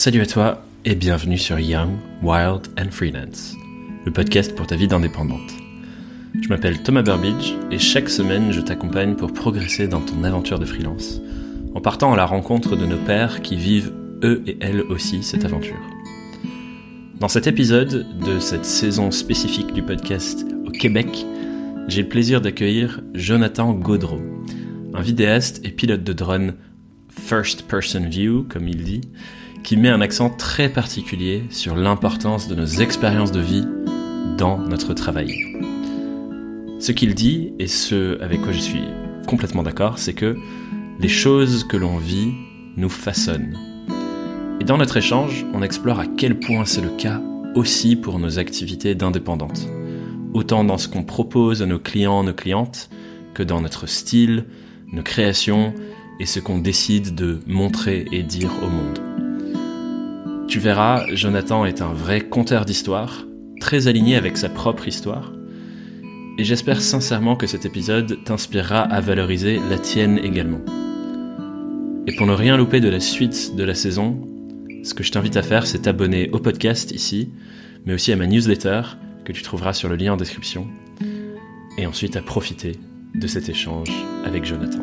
Salut à toi et bienvenue sur Young, Wild and Freelance, le podcast pour ta vie d'indépendante. Je m'appelle Thomas Burbidge et chaque semaine je t'accompagne pour progresser dans ton aventure de freelance, en partant à la rencontre de nos pères qui vivent eux et elles aussi cette aventure. Dans cet épisode de cette saison spécifique du podcast au Québec, j'ai le plaisir d'accueillir Jonathan Gaudreau, un vidéaste et pilote de drone first person view, comme il dit, qui met un accent très particulier sur l'importance de nos expériences de vie dans notre travail. Ce qu'il dit, et ce avec quoi je suis complètement d'accord, c'est que les choses que l'on vit nous façonnent. Et dans notre échange, on explore à quel point c'est le cas aussi pour nos activités d'indépendantes. Autant dans ce qu'on propose à nos clients, nos clientes, que dans notre style, nos créations et ce qu'on décide de montrer et dire au monde. Tu verras, Jonathan est un vrai conteur d'histoire, très aligné avec sa propre histoire, et j'espère sincèrement que cet épisode t'inspirera à valoriser la tienne également. Et pour ne rien louper de la suite de la saison, ce que je t'invite à faire, c'est t'abonner au podcast ici, mais aussi à ma newsletter que tu trouveras sur le lien en description, et ensuite à profiter de cet échange avec Jonathan.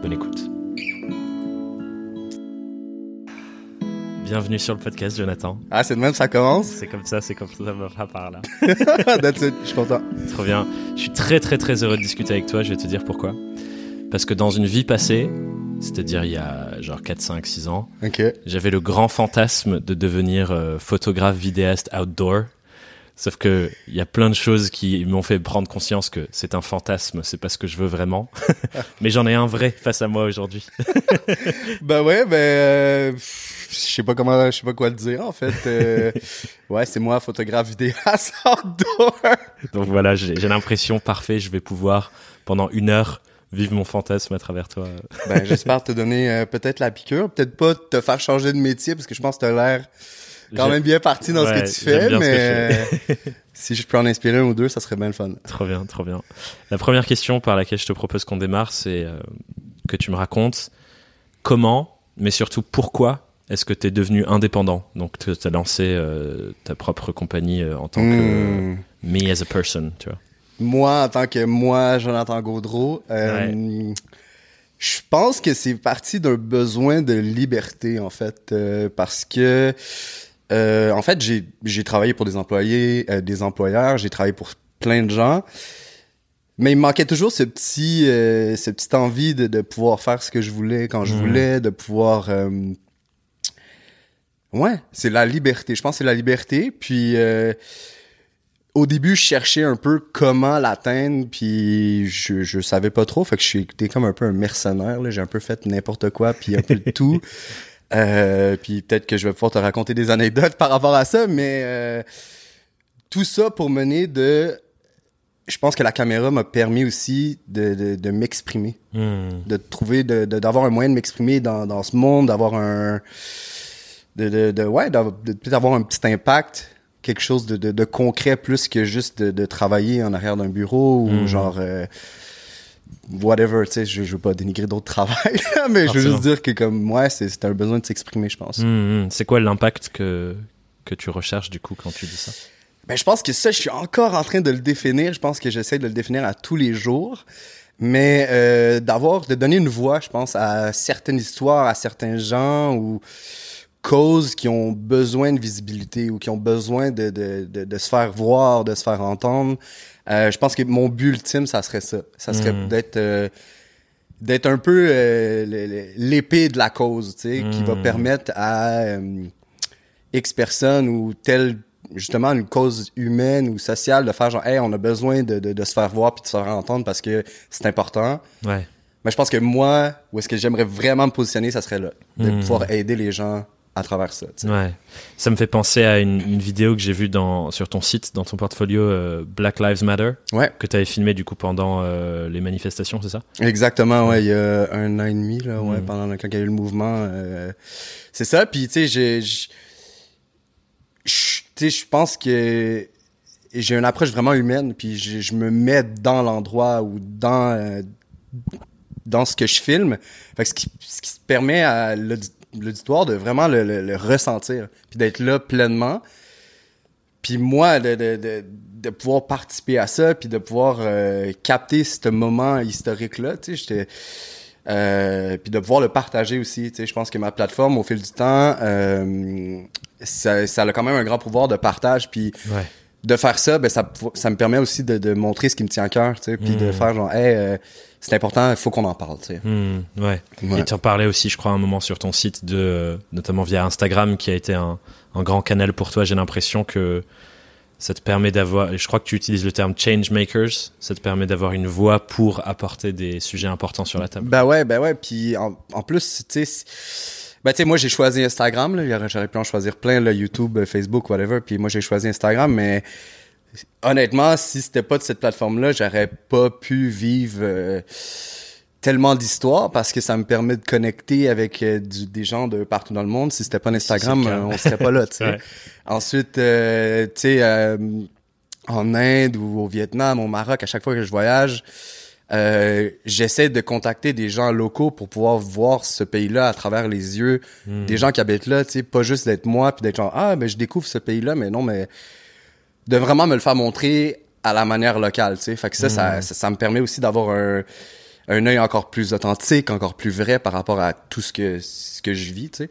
Bonne écoute. Bienvenue sur le podcast, Jonathan. Ah, c'est de même, ça commence? C'est comme ça, c'est comme ça, ça par là. That's it, je suis content. Trop bien. Je suis très, très, très heureux de discuter avec toi. Je vais te dire pourquoi. Parce que dans une vie passée, c'est-à-dire il y a genre 4, 5, 6 ans, Ok. j'avais le grand fantasme de devenir euh, photographe, vidéaste outdoor. Sauf que il y a plein de choses qui m'ont fait prendre conscience que c'est un fantasme, c'est pas ce que je veux vraiment. Mais j'en ai un vrai face à moi aujourd'hui. Ben ouais, ben, euh, je sais pas comment, je sais pas quoi te dire, en fait. Euh, ouais, c'est moi, photographe vidéaste outdoor. Donc voilà, j'ai l'impression parfait, je vais pouvoir pendant une heure vivre mon fantasme à travers toi. Ben, j'espère te donner euh, peut-être la piqûre, peut-être pas te faire changer de métier, parce que je pense que t'as l'air quand même bien parti dans Ouais, ce que tu fais, mais euh, si je peux en inspirer un ou deux, ça serait bien le fun. Trop bien, trop bien. La première question par laquelle je te propose qu'on démarre, c'est euh, que tu me racontes comment, mais surtout pourquoi est-ce que tu es devenu indépendant? Donc tu as lancé euh, ta propre compagnie euh, en tant que Hmm. me as a person, tu vois. Moi, en tant que moi, Jonathan Gaudreau, euh, je pense que c'est parti d'un besoin de liberté, en fait, euh, parce que, euh, en fait, j'ai travaillé pour des employés, euh, des employeurs, j'ai travaillé pour plein de gens, mais il me manquait toujours ce petit, euh, cette petite envie de, de pouvoir faire ce que je voulais quand je voulais, de pouvoir Ouais, c'est la liberté. Je pense que c'est la liberté. Puis au début, je cherchais un peu comment l'atteindre, puis je, je savais pas trop. Fait que je suis j'étais comme un peu un mercenaire. J'ai un peu fait n'importe quoi, puis un peu de tout. Euh, puis peut-être que je vais pouvoir te raconter des anecdotes par rapport à ça, mais euh, tout ça pour mener de... Je pense que la caméra m'a permis aussi de, de, de m'exprimer Hmm. de trouver de d'avoir un moyen de m'exprimer dans, dans ce monde d'avoir un de, de, de ouais d'avoir de- peut-être avoir un petit impact quelque chose de, de, de concret plus que juste de, de travailler en arrière d'un bureau ou Mhm. genre euh, whatever tu sais je, je veux pas dénigrer d'autres travail mais je veux juste dire que comme ouais c'est un besoin de s'exprimer je pense Hmm, hmm. C'est quoi l'impact que, que tu recherches du coup quand tu dis ça? Ben, je pense que ça, je suis encore en train de le définir. Je pense que j'essaie de le définir à tous les jours. Mais euh, d'avoir, de donner une voix, je pense, à certaines histoires, à certains gens ou causes qui ont besoin de visibilité ou qui ont besoin de, de, de, de se faire voir, de se faire entendre. Euh, je pense que mon but ultime, ça serait ça. Ça serait Mm. d'être euh, d'être un peu euh, l'épée de la cause, tu sais, qui va Mm. permettre à X personnes ou telle justement une cause humaine ou sociale de faire genre hey on a besoin de, de, de se faire voir puis de se faire entendre parce que c'est important Ouais. mais je pense que moi où est-ce que j'aimerais vraiment me positionner ça serait là de Mhm. pouvoir aider les gens à travers ça tu sais. Ouais, ça me fait penser à une, une vidéo que j'ai vue dans sur ton site, dans ton portfolio euh, Black Lives Matter, ouais. que tu avais filmé du coup pendant euh, les manifestations, c'est ça? Exactement ouais il y a un an et demi là ouais Mhm. pendant le- quand il y a eu le mouvement euh, c'est ça puis tu sais je- tu sais je pense que j'ai une approche vraiment humaine puis je, me mets dans l'endroit ou dans euh, dans ce que je filme. Fait que ce qui ce qui permet à le- l'auditoire de vraiment le, ressentir, puis d'être là pleinement. Puis moi, de, de, de, pouvoir participer à ça, puis de pouvoir euh, capter ce moment historique-là, tu sais, j'étais... Euh, puis de pouvoir le partager aussi, tu sais, je pense que ma plateforme, au fil du temps, euh, ça, ça a quand même un grand pouvoir de partage, puis Ouais. De faire ça, ben ça, ça me permet aussi de, de montrer ce qui me tient à cœur, tu sais, puis de Mm. faire genre, hey, euh, c'est important, il faut qu'on en parle, tu sais. Hmm, ouais. Ouais. Et tu en parlais aussi, je crois, un moment sur ton site, de, notamment via Instagram, qui a été un, un grand canal pour toi. J'ai l'impression que ça te permet d'avoir, je crois que tu utilises le terme change makers, ça te permet d'avoir une voix pour apporter des sujets importants sur la table. Ben ouais, ben ouais, puis en, en plus, tu sais, ben tu sais, moi j'ai choisi Instagram, là, j'aurais pu en choisir plein, là, YouTube, euh, Facebook, whatever, puis moi j'ai choisi Instagram, mais honnêtement, si c'était pas de cette plateforme-là, j'aurais pas pu vivre euh, tellement d'histoires parce que ça me permet de connecter avec euh, du- des gens de partout dans le monde. Si c'était pas Instagram, euh, on serait pas là, tu sais. Ouais. Ensuite, euh, tu sais, euh, en Inde ou au Vietnam, au Maroc, à chaque fois que je voyage, euh, j'essaie de contacter des gens locaux pour pouvoir voir ce pays-là à travers les yeux Hmm. des gens qui habitent là, tu sais, pas juste d'être moi puis d'être genre ah ben je découvre ce pays-là, mais non mais de vraiment me le faire montrer à la manière locale, tu sais. Fait que ça, ça, ça, ça me permet aussi d'avoir un un œil encore plus authentique, encore plus vrai par rapport à tout ce que ce que je vis, tu sais.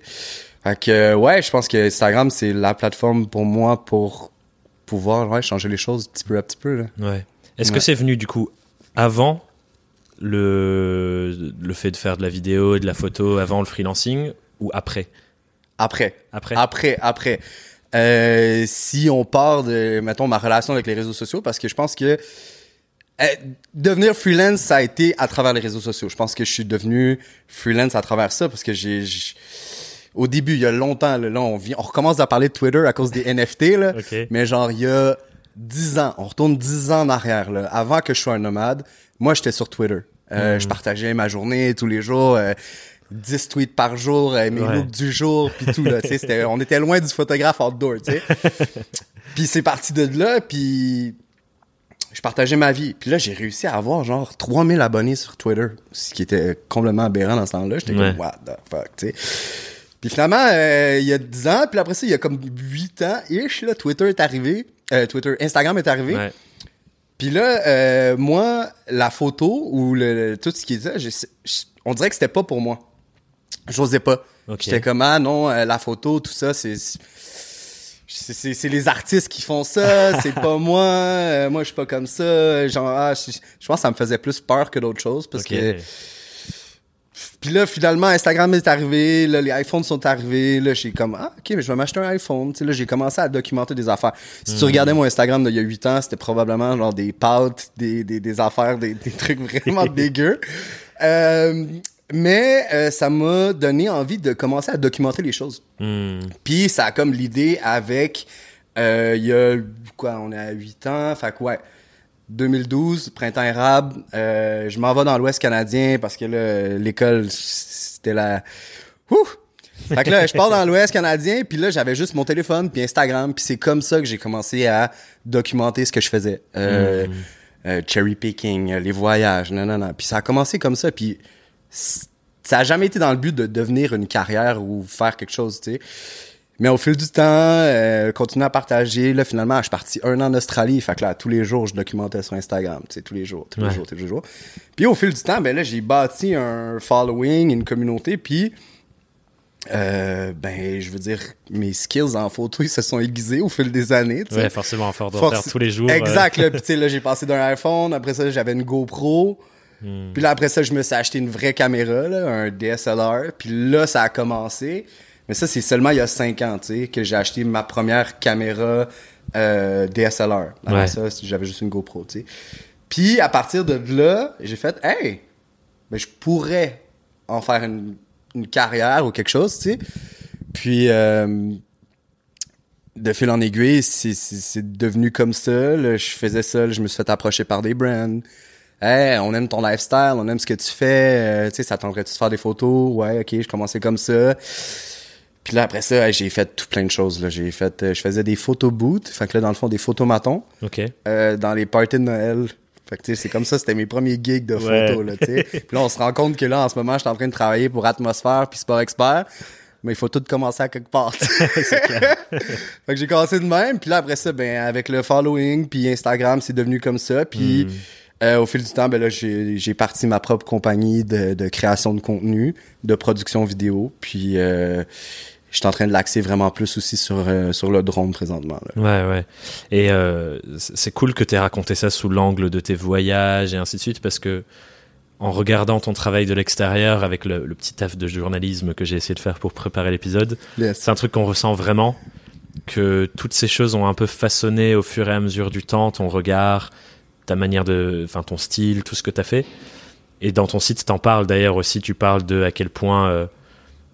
Fait que euh, ouais, je pense que Instagram c'est la plateforme pour moi pour pouvoir ouais, changer les choses petit peu à petit peu là. Ouais. Est-ce que c'est venu du coup avant le, le fait de faire de la vidéo et de la photo, avant le freelancing ou après? Après. Après Après, après. Euh, si on part de, mettons, ma relation avec les réseaux sociaux, parce que je pense que euh, devenir freelance, ça a été à travers les réseaux sociaux. Je pense que je suis devenu freelance à travers ça, parce que j'ai... Au début, il y a longtemps, là, là, on, vient, on recommence à parler de Twitter à cause des NFT, là. Mais genre, il y a 10 ans, on retourne 10 ans en arrière, là, avant que je sois un nomade, moi, j'étais sur Twitter. Euh, Je partageais ma journée tous les jours, euh, 10 tweets par jour, euh, mes Ouais. looks du jour, puis tout, là, on était loin du photographe outdoor, tu sais. puis c'est parti de là, puis je partageais ma vie. Puis là, j'ai réussi à avoir genre 3000 abonnés sur Twitter, ce qui était complètement aberrant dans ce temps-là. J'étais Ouais. comme, what the fuck, tu sais. Puis finalement, euh, il y a 10 ans, puis après ça, il y a comme 8 ans-ish, là, Twitter est arrivé. Euh, Twitter, Instagram est arrivé. Ouais. Puis là, euh, moi, la photo ou le, le- tout ce qui est ça, j'ai- j'- on dirait que c'était pas pour moi. J'osais pas. Ok. J'étais comme, ah non, euh, la photo, tout ça, c'est... C'est les artistes qui font ça, c'est pas moi, euh, moi je suis pas comme ça, genre ah, je, je pense que ça me faisait plus peur que d'autres choses parce Ok. que puis là, finalement, Instagram est arrivé, là, les iPhones sont arrivés, là, j'ai comme, ah, ok, mais je vais m'acheter un iPhone, tu sais, là, j'ai commencé à documenter des affaires. Si tu regardais mon Instagram d'il y a 8 ans, c'était probablement, genre, des pâtes, des, des, des affaires, des, des trucs vraiment dégueux. Euh, mais euh, ça m'a donné envie de commencer à documenter les choses. Hmm. Puis ça a comme l'idée avec, euh, il y a, quoi, on est à 8 ans, fait que ouais, 2012, printemps érable, euh, je m'en vais dans l'Ouest canadien parce que là, l'école, c'était la... Ouh! Fait que là, je pars dans l'Ouest canadien, puis là, j'avais juste mon téléphone, puis Instagram, puis c'est comme ça que j'ai commencé à documenter ce que je faisais. Euh, euh, cherry picking, les voyages, non, non, non. Puis ça a commencé comme ça, puis ça a jamais été dans le but de devenir une carrière ou faire quelque chose, tu sais. Mais au fil du temps, euh, continuer à partager. Là, finalement, je suis parti un an en Australie. Fait que là, tous les jours, je documentais sur Instagram. Tu sais, tous les jours, tous les Ouais. jours, tous les jours. Puis au fil du temps, ben là, j'ai bâti un following, une communauté. Puis, euh, ben, je veux dire, mes skills en photo, ils se sont aiguisés au fil des années. tu sais. Ouais, forcément, à force d'en Force- faire tous les jours. euh, Exact. Là, puis tu sais, là, j'ai passé d'un iPhone. Après ça, j'avais une GoPro. Hmm. Puis là, après ça, je me suis acheté une vraie caméra, là, un DSLR. Puis là, ça a commencé. Mais ça, c'est seulement il y a cinq ans, tu sais, que j'ai acheté ma première caméra euh, DSLR. Avant Ouais. ça, j'avais juste une GoPro, tu sais. Puis à partir de là, j'ai fait, hey, ben, je pourrais en faire une, une carrière ou quelque chose, tu sais. Puis euh, de fil en aiguille, c'est- c'est c'est devenu comme ça. là. je faisais ça, là, je me suis fait approcher par des brands. Hey, on aime ton lifestyle, on aime ce que tu fais. euh, tu sais, ça tenterait-tu de faire des photos? Ouais, ok, je commençais comme ça. Puis là, après ça, hey, j'ai fait tout plein de choses. Là. J'ai fait, euh, je faisais des photo booths, fait que là, dans le fond, des photomatons Ok. euh, dans les parties de Noël. Fait que tu sais, c'est comme ça, c'était mes premiers gigs de Ouais. photos, là, tu sais. Puis là, on se rend compte que là, en ce moment, je suis en train de travailler pour Atmosphère puis Sport Expert. mais il faut tout commencer à quelque part. fait que j'ai commencé de même, puis là après ça, ben avec le following, puis Instagram, c'est devenu comme ça, puis Hmm. euh, au fil du temps, ben là j'ai j'ai parti ma propre compagnie de, de création de contenu, de production vidéo, puis euh, je suis en train de l'axer vraiment plus aussi sur euh, sur le drone présentement. Là. Ouais, ouais. Et euh, c'est cool que tu aies raconté ça sous l'angle de tes voyages et ainsi de suite, parce que en regardant ton travail de l'extérieur avec le, le petit taf de journalisme que j'ai essayé de faire pour préparer l'épisode, Yes. c'est un truc qu'on ressent vraiment, que toutes ces choses ont un peu façonné au fur et à mesure du temps ton regard, ta manière de, enfin ton style, tout ce que tu as fait. Et dans ton site, t'en parles d'ailleurs aussi, tu parles de à quel point euh,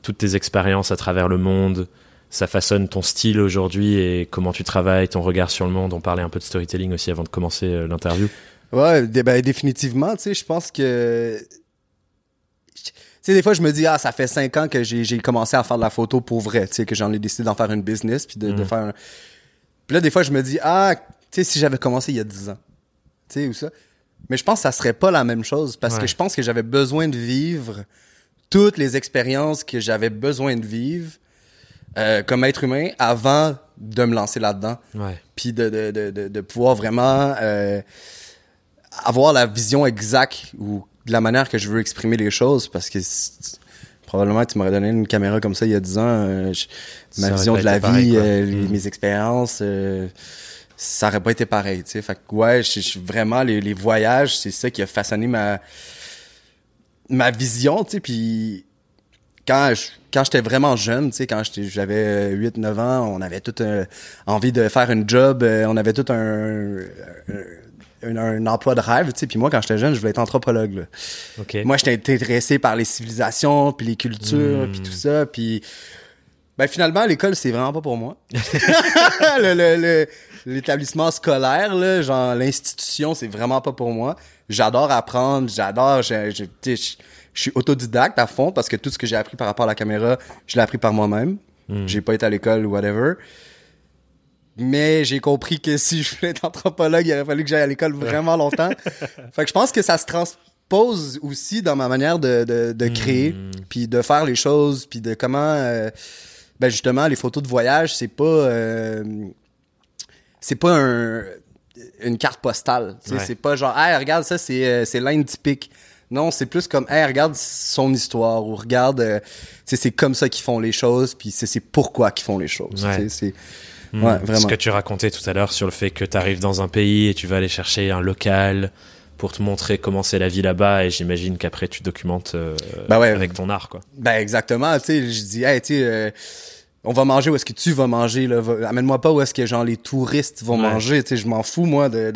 toutes tes expériences à travers le monde, ça façonne ton style aujourd'hui et comment tu travailles, ton regard sur le monde. On parlait un peu de storytelling aussi avant de commencer euh, l'interview. Ouais, ben, définitivement, tu sais, je pense que... Tu sais, des fois, je me dis, ah, ça fait cinq ans que j'ai commencé à faire de la photo pour vrai, tu sais, que j'en ai décidé d'en faire une business, puis de, de Mhm. faire un... Puis là, des fois, je me dis, ah, tu sais, si j'avais commencé il y a dix ans, tu sais, ou ça. Mais je pense que ça serait pas la même chose, parce Ouais. que je pense que j'avais besoin de vivre toutes les expériences que j'avais besoin de vivre euh, comme être humain avant de me lancer là-dedans Ouais. puis de, de, de, de, pouvoir vraiment euh, avoir la vision exacte ou de la manière que je veux exprimer les choses parce que probablement tu m'aurais donné une caméra comme ça il y a 10 ans euh, je- ma vision de la pareil, vie quoi. euh, les- Mm. mes expériences euh, ça aurait pas été pareil tu sais fait que ouais je, je- vraiment les, les voyages c'est ça qui a façonné ma ma vision tu sais puis quand je- quand j'étais vraiment jeune, tu sais, quand j'avais 8 9 ans, on avait tout un- envie de faire une job, euh, on avait tout un un, un emploi de rêve, tu sais. Puis moi quand j'étais jeune, je voulais être anthropologue. là. Ok. Moi, j'étais intéressé par les civilisations, puis les cultures, puis tout ça, puis ben finalement l'école c'est vraiment pas pour moi. le, le- le- l'établissement scolaire là, genre l'institution, c'est vraiment pas pour moi. J'adore apprendre, j'adore je, je, suis autodidacte à fond parce que tout ce que j'ai appris par rapport à la caméra, je l'ai appris par moi-même. Mm. J'ai pas été à l'école ou whatever. Mais j'ai compris que si je voulais être anthropologue, il aurait fallu que j'aille à l'école vraiment longtemps. fait que je pense que ça se transpose aussi dans ma manière de, de, de créer, Mm. puis de faire les choses, puis de comment... euh, ben justement, les photos de voyage, c'est pas... euh, c'est pas un, une carte postale. Ouais. C'est pas genre, hey, regarde, ça, c'est, euh, c'est l'Inde typique. Non, c'est plus comme, hey, regarde son histoire, ou regarde, euh, c'est comme ça qu'ils font les choses, puis c'est, c'est pourquoi qu'ils font les choses. Ouais. C'est, Mm. Ouais, Ce que tu racontais tout à l'heure sur le fait que tu arrives dans un pays et tu vas aller chercher un local pour te montrer comment c'est la vie là-bas et j'imagine qu'après tu documentes euh, Bah ouais. avec ton art quoi. Ben exactement, tu sais, je dis, hey, tu sais, euh, on va manger où est-ce que tu vas manger, là, va- amène-moi pas où est-ce que genre les touristes vont Ouais. manger, tu sais, je m'en fous moi de,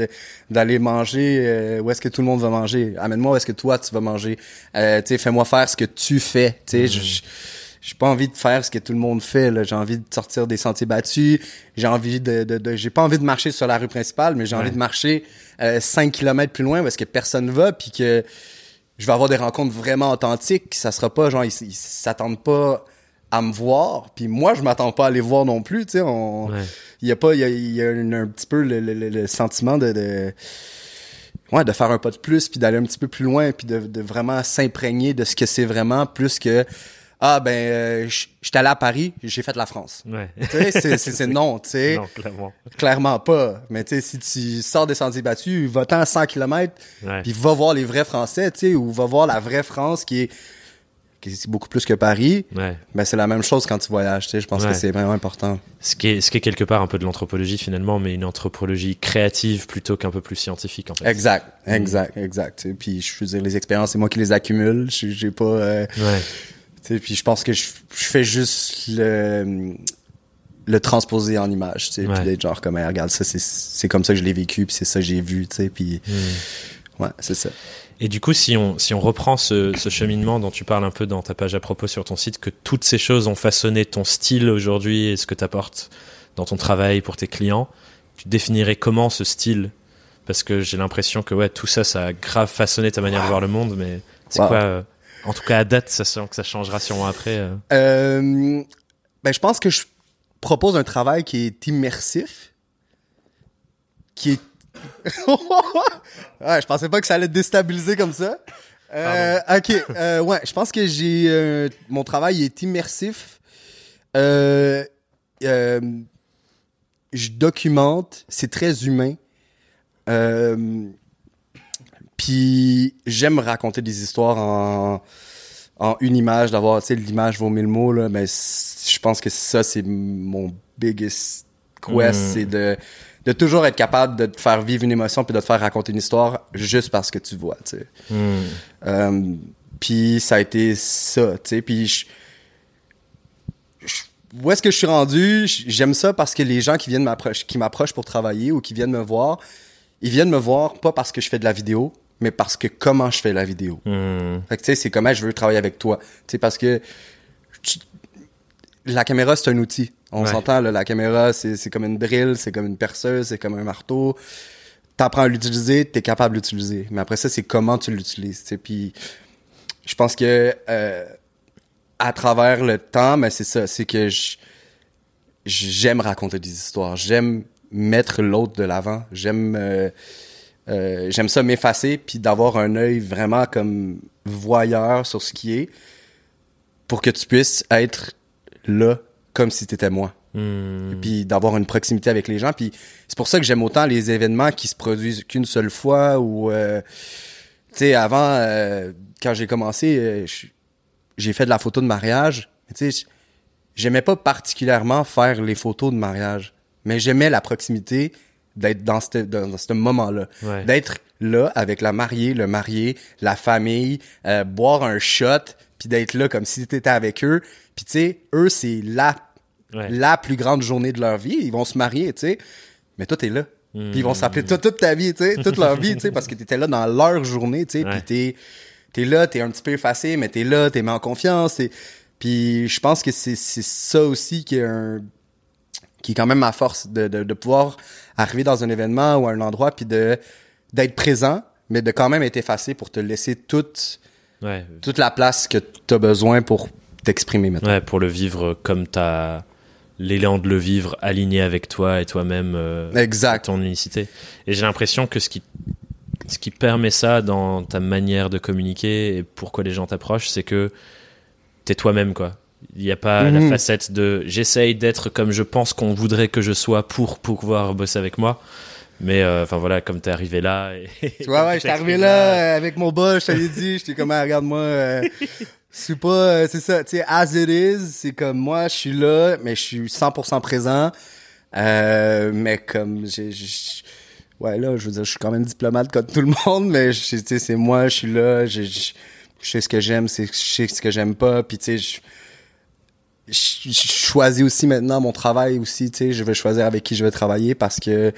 d'aller manger euh, où est-ce que tout le monde va manger, amène-moi où est-ce que toi tu vas manger, tu sais, fais-moi faire ce que tu fais, tu sais, je- je- j'ai pas envie de faire ce que tout le monde fait, là, j'ai envie de sortir des sentiers battus, j'ai envie de, de, de- j'ai pas envie de marcher sur la rue principale, mais j'ai Ouais. envie de marcher euh, 5 km plus loin est-ce que personne va, puis que je vais avoir des rencontres vraiment authentiques. Ça sera pas genre ils s'attendent pas à me voir, puis moi je m'attends pas à les voir non plus. Tu sais, on Ouais. il y a pas il y a, il y a un, un petit peu le, le- le- le sentiment de, de ouais de faire un pas de plus puis d'aller un petit peu plus loin puis de, de vraiment s'imprégner de ce que c'est vraiment plus que ah ben euh, je j'étais allé à Paris j'ai fait la France Ouais. tu sais c'est- non tu sais non, clairement. clairement pas mais tu sais si tu sors des sentiers battus va-t'en à 100 km puis va voir les vrais Français, tu sais, ou va voir la vraie France qui est, qui est beaucoup plus que Paris. Ouais. Ben, c'est la même chose quand tu voyages, tu sais. Je pense Ouais. que c'est vraiment important. Ce qui est ce qui est quelque part un peu de l'anthropologie finalement mais une anthropologie créative plutôt qu'un peu plus scientifique en fait. Exact, exact, exact. tu sais. Puis, je veux dire, les expériences, c'est moi qui les accumule. J'ai pas, euh, Ouais. Tu sais, puis je pense que je, je fais juste le, le transposer en image, tu sais. Ouais. Puis d'être genre comme, Hey, regarde, ça, c'est, c'est comme ça que je l'ai vécu, puis c'est ça que j'ai vu, tu sais. Puis, Mm. ouais, c'est ça. Et du coup, si on, si on reprend ce, ce cheminement dont tu parles un peu dans ta page à propos sur ton site, que toutes ces choses ont façonné ton style aujourd'hui et ce que tu apportes dans ton travail pour tes clients, tu définirais comment ce style? Parce que j'ai l'impression que ouais, tout ça, ça a grave façonné ta manière de voir le monde, mais c'est Wow. quoi euh, En tout cas, à date, ça que ça changera sûrement après. euh. Euh, ben, je pense que je propose un travail qui est immersif, qui est... ouais, je pensais pas que ça allait te déstabiliser comme ça. Euh, ok, euh, ouais, je pense que j'ai... mon travail est immersif, je documente, c'est très humain. Euh, puis j'aime raconter des histoires en, en une image, d'avoir, tu sais, l'image vaut mille mots, là, mais c- je pense que ça, c'est mon biggest quest, Mm. c'est de, de toujours être capable de te faire vivre une émotion puis de te faire raconter une histoire juste parce que tu vois, tu sais. Hmm. Euh, puis ça a été ça, tu sais. Puis je- où est-ce que je suis rendu? J'aime ça parce que les gens qui viennent m'approcher, qui m'approchent pour travailler ou qui viennent me voir, ils viennent me voir pas parce que je fais de la vidéo, mais parce que comment je fais la vidéo. Hmm. Fait que tu sais, c'est comment je veux travailler avec toi. Tu sais, parce que tu- la caméra, c'est un outil. On Ouais. s'entend, là, la caméra, c'est comme une drill, c'est comme une perceuse, c'est comme un marteau. T'apprends à l'utiliser, t'es capable de l'utiliser. Mais après ça, c'est comment tu l'utilises. tu sais. Puis je pense que euh, à travers le temps, mais c'est ça, c'est que j'aime raconter des histoires. J'aime mettre l'autre de l'avant. J'aime euh, euh, j'aime ça m'effacer puis d'avoir un œil vraiment comme voyeur sur ce qui est pour que tu puisses être là comme si t'étais moi. Hmm. puis d'avoir une proximité avec les gens. Puis c'est pour ça que j'aime autant les événements qui se produisent qu'une seule fois ou euh, tu sais avant euh, quand j'ai commencé euh, j'ai fait de la photo de mariage. Tu sais j'aimais pas particulièrement faire les photos de mariage mais j'aimais la proximité d'être dans ce dans, dans ce moment là Ouais. d'être là avec la mariée le marié la famille euh, boire un shot puis d'être là comme si t'étais avec eux puis tu sais eux c'est la Ouais. la plus grande journée de leur vie. Ils vont se marier, tu sais. Mais toi, t'es là. Puis ils vont s'appeler toi toute ta vie, tu sais, toute leur vie, tu sais, parce que t'étais là dans leur journée, tu sais. Puis t'es, t'es là, t'es un petit peu effacé, mais t'es là, t'es mis en confiance. Et... Puis je pense que c'est, c'est ça aussi qui est un qui est quand même ma force de, de, de pouvoir arriver dans un événement ou à un endroit puis de d'être présent mais de quand même être effacé pour te laisser toute Ouais. toute la place que t'as besoin pour t'exprimer maintenant. Ouais, pour le vivre comme t'as l'élan de le vivre aligné avec toi et toi-même. euh, Exact. ton unicité. Et j'ai l'impression que ce qui, ce qui permet ça dans ta manière de communiquer et pourquoi les gens t'approchent, c'est que t'es toi-même, quoi. Il n'y a pas Mhm. la facette de j'essaye d'être comme je pense qu'on voudrait que je sois pour pouvoir bosser avec moi. Mais euh, enfin voilà, comme t'es arrivé là. Et, Tu vois, ouais, j'étais arrivé là avec mon bas, je t'avais dit, j'étais comme, Ah, regarde-moi, euh, c'est pas, euh, c'est ça, tu sais, as it is, c'est comme moi, je suis là, mais je suis 100% présent, euh, mais comme, j'ai, ouais, là, je veux dire, je suis quand même diplomate comme tout le monde, mais tu sais, c'est moi, je suis là, je, sais ce que j'aime, je sais ce que j'aime pas, puis tu sais, je, choisis aussi maintenant mon travail aussi, tu sais, je vais choisir avec qui je vais travailler parce que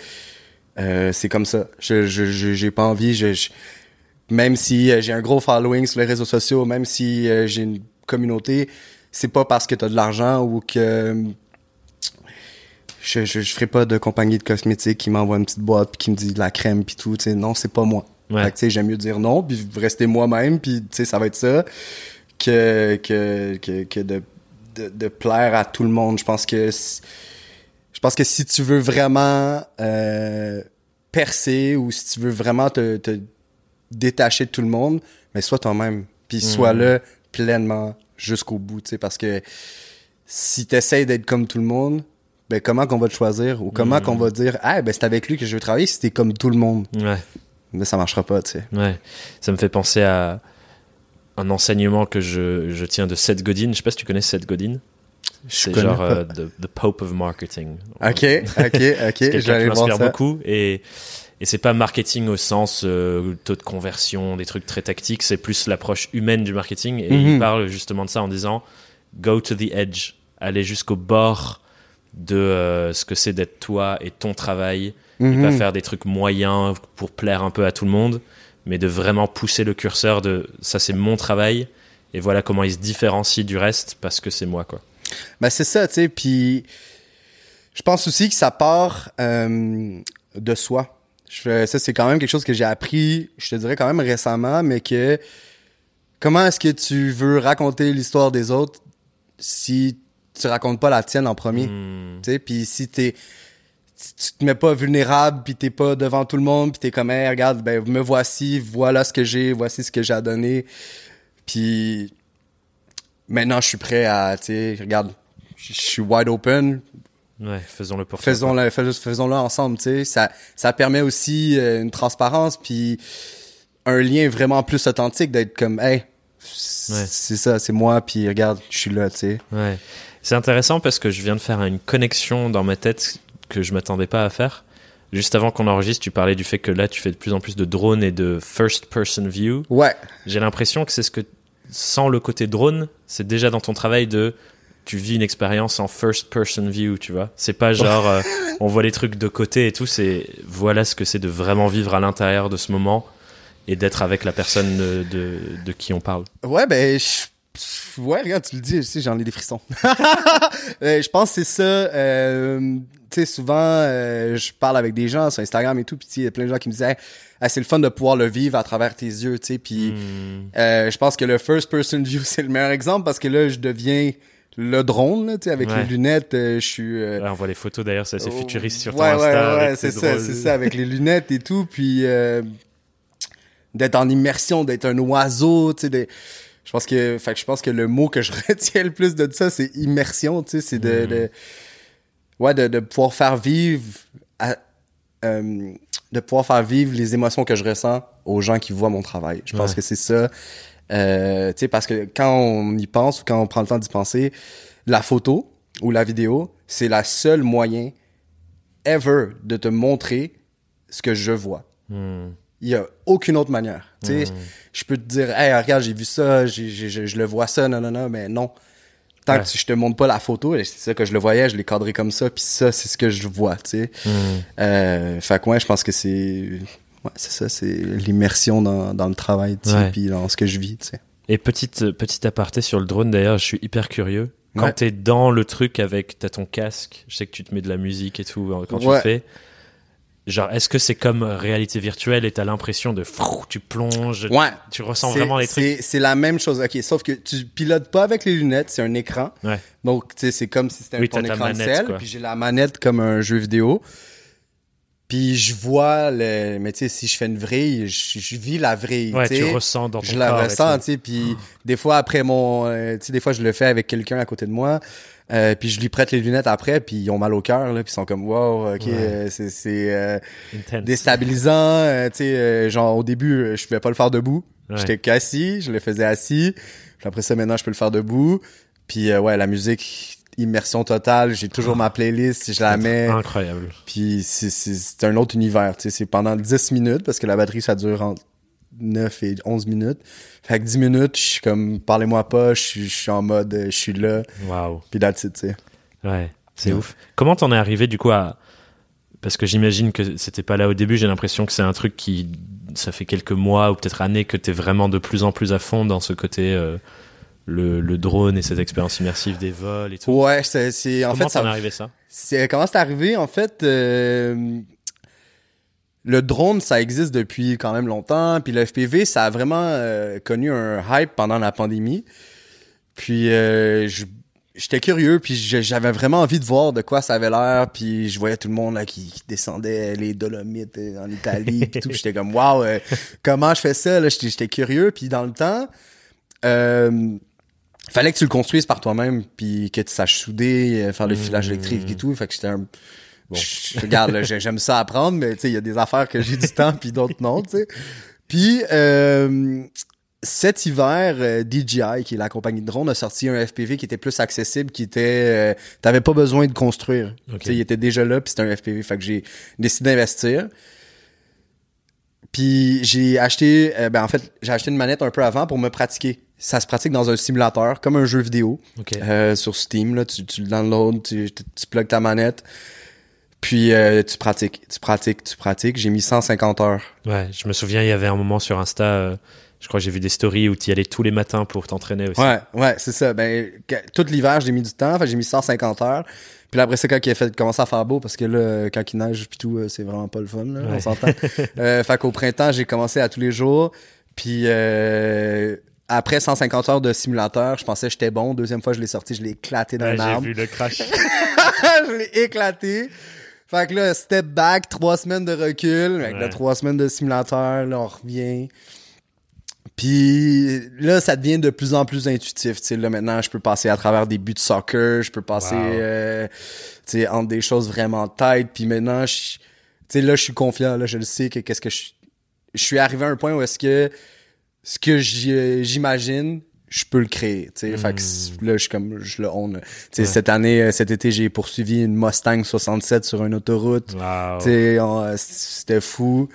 euh, c'est comme ça. Je j'ai pas envie. Je, je- même si euh, j'ai un gros following sur les réseaux sociaux, même si euh, j'ai une communauté, c'est pas parce que t'as de l'argent ou que je, je je ferai pas de compagnie de cosmétiques qui m'envoie une petite boîte puis qui me dit de la crème puis tout. Tu sais, non, c'est pas moi. Ouais. Fait que, tu sais, j'aime mieux dire non puis rester moi-même puis tu sais ça va être ça que que que, que de, de de plaire à tout le monde. Je pense que si- je pense que si tu veux vraiment euh, percer ou si tu veux vraiment te, te détacher de tout le monde, mais sois toi-même. Puis sois Mhm. là pleinement jusqu'au bout, tu sais, parce que si t'essayes d'être comme tout le monde, ben comment qu'on va te choisir ou comment Mhm. qu'on va dire, ah ben c'est avec lui que je veux travailler si t'es comme tout le monde, Ouais. mais ça marchera pas, tu sais. Ouais, ça me fait penser à un enseignement que je, je tiens de Seth Godin. Je sais pas si tu connais Seth Godin. C'est genre euh, the, the Pope of Marketing. Ok, ok, ok, quelqu'un qui m'inspire beaucoup et et c'est pas marketing au sens euh, taux de conversion, des trucs très tactiques. C'est plus l'approche humaine du marketing et Mhm. il parle justement de ça en disant go to the edge, aller jusqu'au bord de euh, ce que c'est d'être toi et ton travail et Mhm. pas faire des trucs moyens pour plaire un peu à tout le monde, mais de vraiment pousser le curseur de ça c'est mon travail et voilà comment il se différencie du reste parce que c'est moi quoi. Ben c'est ça, tu sais. Puis je pense aussi que ça part euh, de soi. Je fais- ça c'est quand même quelque chose que j'ai appris, je te dirais quand même récemment, mais que comment est-ce que tu veux raconter l'histoire des autres si tu racontes pas la tienne en premier, Hmm. tu sais. Puis si t'es tu te mets pas vulnérable, puis t'es pas devant tout le monde, puis t'es comme, hey, regarde, ben me voici, voilà ce que j'ai, voici ce que j'ai à donner. Puis maintenant, je suis prêt à, tu sais, regarde, je suis wide open. Ouais, faisons-le pour Faisons-le, fais- faisons-le ensemble, tu sais. Ça, ça permet aussi euh, une transparence puis un lien vraiment plus authentique d'être comme, hey, Ouais. c'est ça, c'est moi puis regarde, je suis là, tu sais. Ouais. C'est intéressant parce que je viens de faire une connexion dans ma tête que je m'attendais pas à faire. Juste avant qu'on enregistre, tu parlais du fait que là, tu fais de plus en plus de drones et de first person view. Ouais. J'ai l'impression que c'est ce que, sans le côté drone, c'est déjà dans ton travail de, tu vis une expérience en first person view, tu vois. C'est pas genre, euh, on voit les trucs de côté et tout, c'est, voilà ce que c'est de vraiment vivre à l'intérieur de ce moment et d'être avec la personne de, de, de qui on parle. Ouais, ben, je- ouais, regarde, tu le dis, je sais, j'en ai des frissons. Euh, je pense que c'est ça. euh, tu sais, souvent, euh, je parle avec des gens sur Instagram et tout, puis il y a plein de gens qui me disaient, Ah, c'est le fun de pouvoir le vivre à travers tes yeux, tu sais, puis Hmm. euh, je pense que le first person view, c'est le meilleur exemple parce que là, je deviens le drone, là, tu sais, avec Ouais. les lunettes, je suis... Ouais, on voit les photos d'ailleurs, c'est assez futuriste sur ton ouais, Insta. Ouais, ouais, c'est ça, c'est ça, avec les lunettes et tout, puis d'être en immersion, d'être un oiseau, tu sais, je pense que, fait que je pense que le mot que je retiens le plus de ça, c'est immersion, tu sais, c'est de, Mm. de, ouais, de, de pouvoir faire vivre, à- euh, de pouvoir faire vivre les émotions que je ressens aux gens qui voient mon travail. Je pense Ouais. que c'est ça, euh, tu sais, parce que quand on y pense ou quand on prend le temps d'y penser, la photo ou la vidéo, c'est la seule moyen ever de te montrer ce que je vois. Hmm. Il y a aucune autre manière. Tu sais, je peux te dire, hey, regarde, j'ai vu ça, je, je le vois ça, non, non, non, mais non. Tant Ouais. que je te montre pas la photo, c'est ça que je le voyais, je l'ai cadré comme ça, puis ça, c'est ce que je vois, tu sais. Hmm. Euh, fait que ouais, je pense que c'est, ouais, c'est ça, c'est l'immersion dans, dans le travail, tu Ouais. puis dans ce que je vis, tu sais. Et petite, petite aparté sur le drone d'ailleurs, je suis hyper curieux. Quand Ouais. t'es dans le truc avec, t'as ton casque, je sais que tu te mets de la musique et tout hein, quand tu le fais. Genre, est-ce que c'est comme euh, réalité virtuelle et t'as l'impression de frou, tu plonges, Ouais. tu ressens vraiment les trucs? c'est- la même chose, ok. Sauf que tu pilotes pas avec les lunettes, c'est un écran. Ouais. Donc, tu sais, c'est comme si c'était Oui, ta écran de manette, sel, quoi. puis j'ai la manette comme un jeu vidéo. Puis je vois le... Mais tu sais, si je fais une vrille, je, je vis la vrille, Ouais, tu ressens dans ton Je la corps ressens, tu sais, puis des fois après mon... euh, tu sais, des fois je le fais avec quelqu'un à côté de moi, euh, puis je lui prête les lunettes après, puis ils ont mal au cœur, là, puis ils sont comme « Wow, OK, Ouais. euh, c'est... c'est euh, déstabilisant. euh, tu sais, genre au début, je pouvais pas le faire debout. Ouais. J'étais qu'assis, je le faisais assis. Puis après ça, maintenant, je peux le faire debout. Puis ouais, la musique, immersion totale. J'ai toujours ma playlist, je la mets. Incroyable. Puis c'est- c'est c'est un autre univers. Tu sais, c'est pendant 10 minutes parce que la batterie, ça dure entre 9 et 11 minutes. Fait que 10 minutes, je suis comme, parlez-moi pas, je suis- en mode, euh, je suis là. Waouh. Puis it, tu sais. Ouais, c'est ouf. Comment t'en es arrivé du coup à parce que j'imagine que c'était pas là au début. J'ai l'impression que c'est un truc qui ça fait quelques mois ou peut-être années que t'es vraiment de plus en plus à fond dans ce côté euh, le, le drone et cette expérience immersive des vols et tout. Ouais, c'est, en Comment fait, ça, arrivé ça? C'est comment c'est arrivé en fait euh, le drone ça existe depuis quand même longtemps puis le FPV ça a vraiment euh, connu un hype pendant la pandémie. Puis euh, j'étais curieux puis j'avais vraiment envie de voir de quoi ça avait l'air puis je voyais tout le monde là qui, qui descendait les Dolomites euh, en Italie puis tout. J'étais comme waouh comment je fais ça j'étais curieux puis dans le temps euh, fallait que tu le construises par toi-même puis que tu saches souder faire le filage électrique et tout. Fait que j'étais un Je- regarde j'aime ça apprendre mais tu sais il y a des affaires que j'ai du temps puis d'autres non tu sais puis euh, cet hiver euh, DJI qui est la compagnie de drone a sorti un FPV qui était plus accessible qui était euh, t'avais pas besoin de construire Ok. tu sais il était déjà là puis c'était un FPV fait que j'ai décidé d'investir puis j'ai acheté, euh, ben en fait, j'ai acheté une manette un peu avant pour me pratiquer. Ça se pratique dans un simulateur, comme un jeu vidéo, Ok. euh, sur Steam. Là, tu, tu le downloads, tu, tu, tu plugues ta manette, puis euh, tu pratiques, tu pratiques, tu pratiques. J'ai mis 150 heures. Ouais, je me souviens, il y avait un moment sur Insta, euh, je crois que j'ai vu des stories où tu y allais tous les matins pour t'entraîner aussi. Ouais, ouais, c'est ça. Ben, que- tout l'hiver, j'ai mis du temps, fait, j'ai mis 150 heures. Puis là, après ça, quand il a fait commencer à faire beau, parce que là, quand il neige puis tout, euh, c'est vraiment pas le fun, là, Ouais. on s'entend. euh, fait qu'au printemps, j'ai commencé à tous les jours. Puis euh, après 150 heures de simulateur, je pensais que j'étais bon. Deuxième fois, je l'ai sorti, je l'ai éclaté dans Ouais, j'ai vu le crash. je l'ai éclaté. Fait que là, step back, trois semaines de recul. Avec Ouais. là, trois semaines de simulateur, là, on revient. Puis là, ça devient de plus en plus intuitif. Tu sais, là, maintenant, je peux passer à travers des buts de soccer, je peux passer Wow. euh, tu sais, entre des choses vraiment têtes. Puis maintenant, je, tu sais, là, je suis confiant. Là, je le sais que qu'est-ce que je... Je suis arrivé à un point où est-ce que ce que j'imagine, je peux le créer. Fait que c- là, je suis comme, je le own. Tu sais, Ouais. cette année, euh, cet été, j'ai poursuivi une Mustang 67 sur une autoroute. Wow. Euh, c'était fou.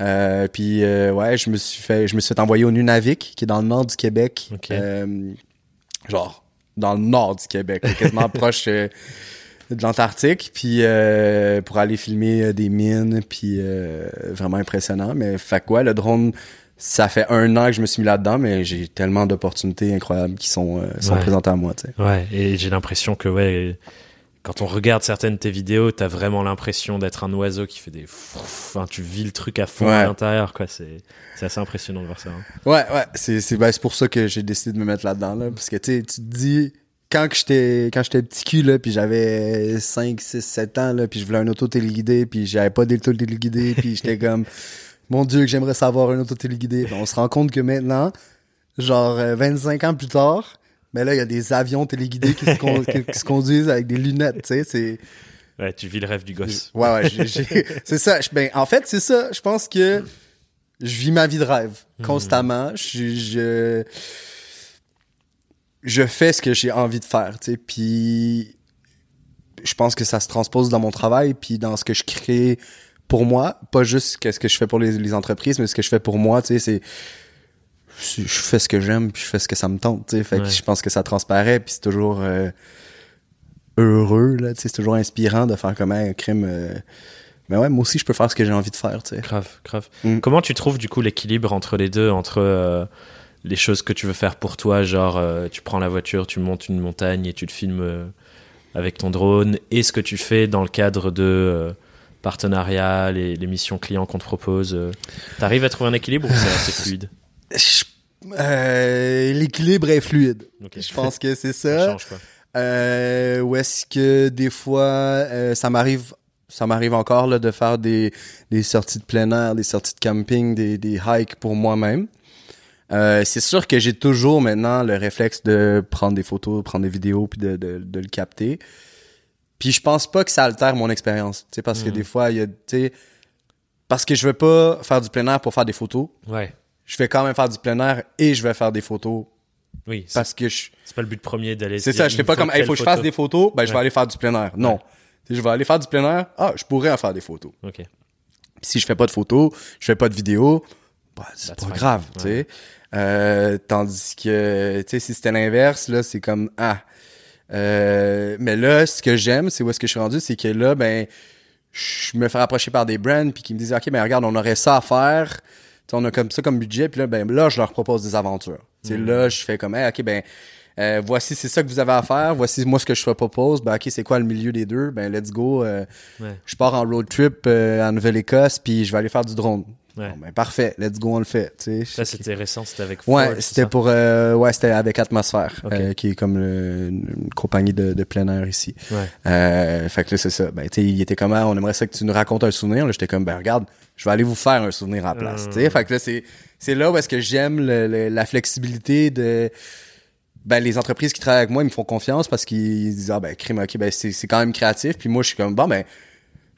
Euh, puis euh, ouais, je me suis fait, je me suis fait envoyer au Nunavik, qui est dans le nord du Québec. Euh, genre dans le nord du Québec, quasiment proche de l'Antarctique, puis pour aller filmer des mines, puis vraiment impressionnant. Mais fait quoi, le drone, ça fait un an que je me suis mis là-dedans, mais j'ai tellement d'opportunités incroyables qui sont, euh, sont Ouais. présentées à moi. Ouais, et j'ai l'impression que ouais, quand on regarde certaines de tes vidéos, t'as vraiment l'impression d'être un oiseau qui fait des. Enfin, tu vis le truc à fond Ouais. à l'intérieur, quoi. C'est c'est assez impressionnant de voir ça. hein. Ouais, ouais, c'est c'est ben, c'est pour ça que j'ai décidé de me mettre là-dedans là parce que tu sais, tu te dis quand que j'étais quand j'étais petit cul là puis j'avais 5 6 7 ans là puis je voulais un auto téléguidé puis j'avais pas d'auto téléguidé puis j'étais comme mon dieu que j'aimerais savoir un auto téléguidé. Ben, on se rend compte que maintenant genre euh, 25 ans plus tard mais là il y a des avions téléguidés qui se, con- qui- qui se conduisent avec des lunettes, tu sais, c'est Ouais, tu vis le rêve du gosse. Ouais, ouais, c'est ça. Ben, en fait, c'est ça. Je pense que je vis ma vie de rêve constamment. Je, je, je fais ce que j'ai envie de faire, tu sais. Puis, je pense que ça se transpose dans mon travail, puis dans ce que je crée pour moi. Pas juste qu'est-ce que je fais pour les, les entreprises, mais ce que je fais pour moi, tu sais, c'est je fais ce que j'aime, puis je fais ce que ça me tente, tu sais. Fait que je pense que ça transparaît, puis c'est toujours euh, heureux, là, tu sais. C'est toujours inspirant de faire comme un crime. euh, Mais ouais, moi aussi, je peux faire ce que j'ai envie de faire, tu sais. Grave, grave. Mm. Comment tu trouves du coup l'équilibre entre les deux, entre euh, les choses que tu veux faire pour toi, genre tu prends la voiture, tu montes une montagne et tu te filmes avec ton drone, et ce que tu fais dans le cadre de euh, partenariat, les, les missions clients qu'on te propose. euh, T'arrives à trouver un équilibre ou c'est assez fluide? Euh, L'équilibre est fluide. Je pense que c'est ça ça. change quoi? Euh, où est-ce que des fois euh, ça m'arrive ça m'arrive encore là, de faire des, des sorties de plein air, des sorties de camping, des, des hikes pour moi-même. Euh, c'est sûr que j'ai toujours maintenant le réflexe de prendre des photos, prendre des vidéos puis de, de, de le capter. Puis je pense pas que ça altère mon expérience, tu sais parce que Mhm. des fois il y a tu sais parce que je veux pas faire du plein air pour faire des photos. Ouais. Je vais quand même faire du plein air et je vais faire des photos Oui, parce que je c'est pas le but premier d'aller. c'est ça, je fais pas comme, il faut que je fasse des photos, ben je vais Ouais. aller faire du plein air. Non. Ouais. Je vais aller faire du plein air. Ah, je pourrais en faire des photos. Ok. Puis si je fais pas de photos, je fais pas de vidéos, bah, c'est pas fine. grave, tu sais. Euh, tandis que, tu sais, si c'était l'inverse, là, c'est comme, ah. Euh, mais là, ce que j'aime, c'est où est-ce que je suis rendu, c'est que là, ben, je me fais rapprocher par des brands, puis qui me disent, OK, ben regarde, on aurait ça à faire. Tu sais, on a comme ça comme budget, puis là, ben là, je leur propose des aventures. Mhm. là, je fais comme, hey, OK, ben, euh, voici, c'est ça que vous avez à faire. Voici, moi, ce que je te propose. Ben, OK, c'est quoi le milieu des deux? Ben, let's go. euh, Ouais. je pars en road trip euh, en Nouvelle-Écosse, puis je vais aller faire du drone. Ouais. Bon, ben, parfait. Let's go, on le fait. tu sais. Ça c'était récent, c'était avec. Ford, Ouais, c'était pour euh, ouais, c'était avec Atmosphère, euh, qui est comme le- une compagnie de, de plein air ici. Ouais. Euh, fait que là c'est ça. Ben tu sais, il était comme ah, on aimerait ça que tu nous racontes un souvenir. Là, j'étais comme ben regarde, je vais aller vous faire un souvenir à la place. Tu sais, fait que là c'est c'est là où est-ce que j'aime le- le- la flexibilité de ben les entreprises qui travaillent avec moi, ils me font confiance parce qu'ils disent ah ben crime ok ben c'est c'est quand même créatif. Puis moi je suis comme bon ben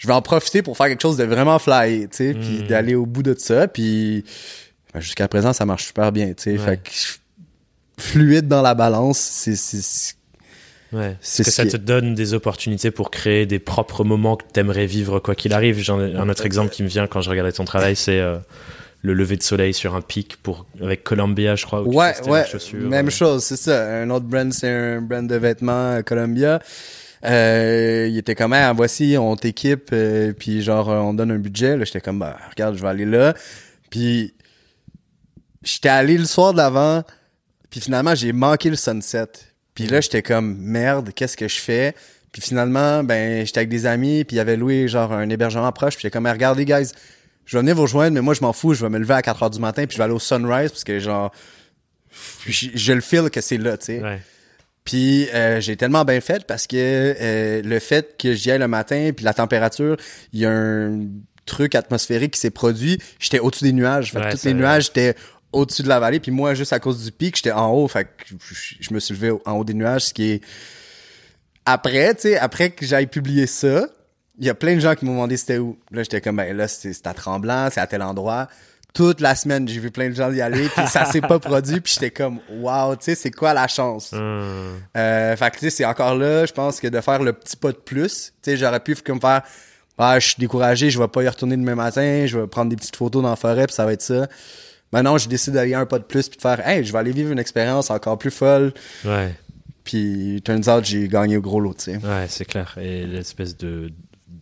je vais en profiter pour faire quelque chose de vraiment fly, tu sais, puis Mm. d'aller au bout de ça, puis ben, jusqu'à présent ça marche super bien, tu sais, Ouais. fait que fluide dans la balance, c'est Ouais. C'est que ça te donne des opportunités pour créer des propres moments que t'aimerais vivre quoi qu'il arrive? J'en un autre exemple qui me vient quand je regardais ton travail, c'est euh, le lever de soleil sur un pic pour avec Columbia, je crois. où Ouais, ouais, même Euh, chose, c'est ça. Un autre brand, c'est un brand de vêtements euh, Columbia. Euh, il était comme, ah, voici, on t'équipe, euh, puis genre, euh, on donne un budget. Là, j'étais comme, bah, regarde, je vais aller là. Puis, j'étais allé le soir de l'avant, puis finalement, j'ai manqué le sunset. Puis là, j'étais comme, merde, qu'est-ce que je fais? Puis finalement, ben, j'étais avec des amis, puis il y avait loué, genre, un hébergement proche, puis j'étais comme, regardez, guys, je vais venir vous rejoindre, mais moi, je m'en fous, je vais me lever à 4 heures du matin, puis je vais aller au sunrise, parce que, genre, je le feel que c'est là, tu sais. Ouais. Puis euh, j'ai tellement bien fait parce que euh, le fait que j'y aille le matin, puis la température, il y a un truc atmosphérique qui s'est produit. J'étais au-dessus des nuages. Fait que tous les nuages étaient au-dessus de la vallée, puis moi, juste à cause du pic, j'étais en haut, fait que je, me suis levé en haut des nuages, ce qui est... Après, tu sais, après que j'aille publier ça, il y a plein de gens qui m'ont demandé c'était où. Là, j'étais comme, ben là, c'est à Tremblant, c'est à tel endroit. Toute la semaine, j'ai vu plein de gens y aller, puis ça s'est pas produit, puis j'étais comme, wow, tu sais, c'est quoi la chance? Euh, fait que tu sais, c'est encore là, je pense que de faire le petit pas de plus, tu sais, j'aurais pu comme faire, ah, je suis découragé, je vais pas y retourner demain matin, je vais prendre des petites photos dans la forêt, puis ça va être ça. Maintenant, je décide d'aller un pas de plus, puis de faire, hey, je vais aller vivre une expérience encore plus folle. Ouais, Puis, turns out, j'ai gagné au gros lot, tu sais. ouais, c'est clair. Et l'espèce de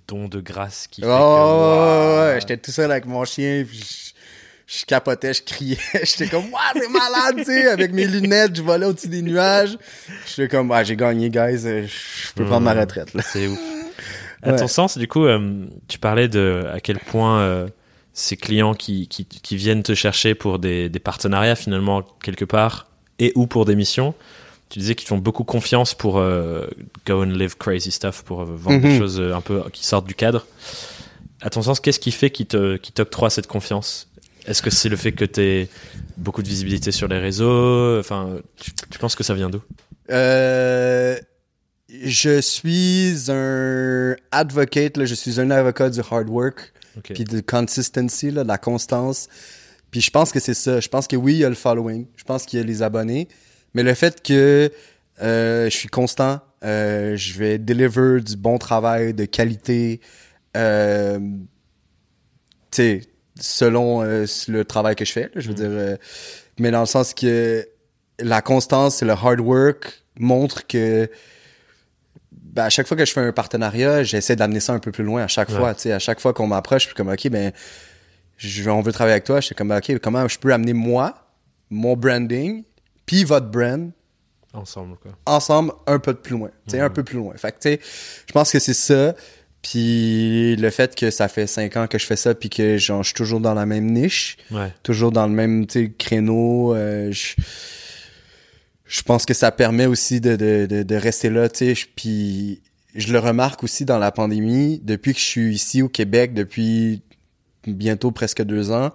don de grâce qui Oh, ouais, ouais, waouh. ouais, j'étais tout seul avec mon chien, puis je, capotais, je criais. j'étais comme, waouh, c'est malade, tu sais, avec mes lunettes, je volais au-dessus des nuages. J'étais comme, ouais, j'ai gagné, guys, euh, je peux prendre ma Hmm. retraite, là. C'est ouf. À Ouais. ton sens, du coup, euh, tu parlais de à quel point euh, ces clients qui, qui, qui viennent te chercher pour des, des partenariats, finalement, quelque part, et ou pour des missions, tu disais qu'ils font beaucoup confiance pour euh, go and live crazy stuff, pour vendre des Mhm. choses un peu qui sortent du cadre. À ton sens, qu'est-ce qui fait qu'ils t'octroient cette confiance? Est-ce que c'est le fait que tu aies beaucoup de visibilité sur les réseaux? Enfin, tu, tu penses que ça vient d'où? Euh, je suis un advocate, là, je suis un avocat du hard work, Ok. puis de consistency, là, de la constance. Puis je pense que c'est ça. Je pense que oui, il y a le following. Je pense qu'il y a les abonnés. Mais le fait que euh, je suis constant, euh, je vais deliver du bon travail, de qualité, euh, tu sais, selon euh, le travail que je fais, là, je veux dire. euh, mais dans le sens que la constance et le hard work montrent que ben, à chaque fois que je fais un partenariat, j'essaie d'amener ça un peu plus loin à chaque Ouais. fois. À chaque fois qu'on m'approche, je suis comme, OK, ben, je, on veut travailler avec toi. Je suis comme, OK, comment je peux amener moi, mon branding, puis votre brand, Ensemble, quoi. ensemble un peu plus loin. Tu sais, un peu plus loin. Fait que, tu sais, je pense que c'est ça. Puis le fait que ça fait cinq ans que je fais ça, puis que genre, je suis toujours dans la même niche, Ouais. toujours dans le même créneau. euh, je, je pense que ça permet aussi de, de, de, de rester là. Puis je le remarque aussi dans la pandémie, depuis que je suis ici au Québec, depuis bientôt presque deux ans,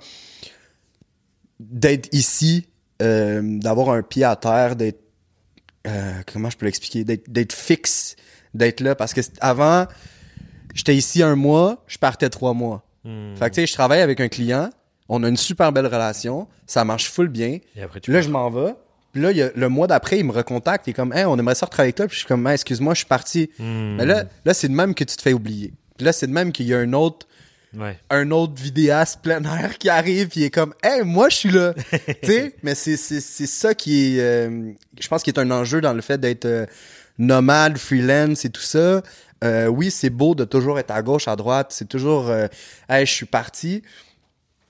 d'être ici, euh, d'avoir un pied à terre, d'être euh, comment je peux l'expliquer, d'être fixe, d'être là. Parce que avant, j'étais ici un mois, je partais trois mois. Hmm. Fait que tu sais, je travaille avec un client, on a une super belle relation, ça marche full bien. Et après, tu là, je m'en vais. Puis là, il y a- le mois d'après, il me recontacte. Il est comme, hey, on aimerait ça retravailler avec toi. Puis je suis comme, Hey, excuse-moi, je suis parti. Hmm. Mais là, là c'est de même que tu te fais oublier. Puis là, c'est de même qu'il y a un autre, Ouais. un autre vidéaste plein air qui arrive. Puis il est comme, hey, moi, je suis là. tu sais, mais c'est, c'est, c'est ça qui est, euh, je pense, qui est un enjeu dans le fait d'être euh, nomade, freelance et tout ça. Euh, oui, c'est beau de toujours être à gauche, à droite. C'est toujours, euh, hey, je suis parti.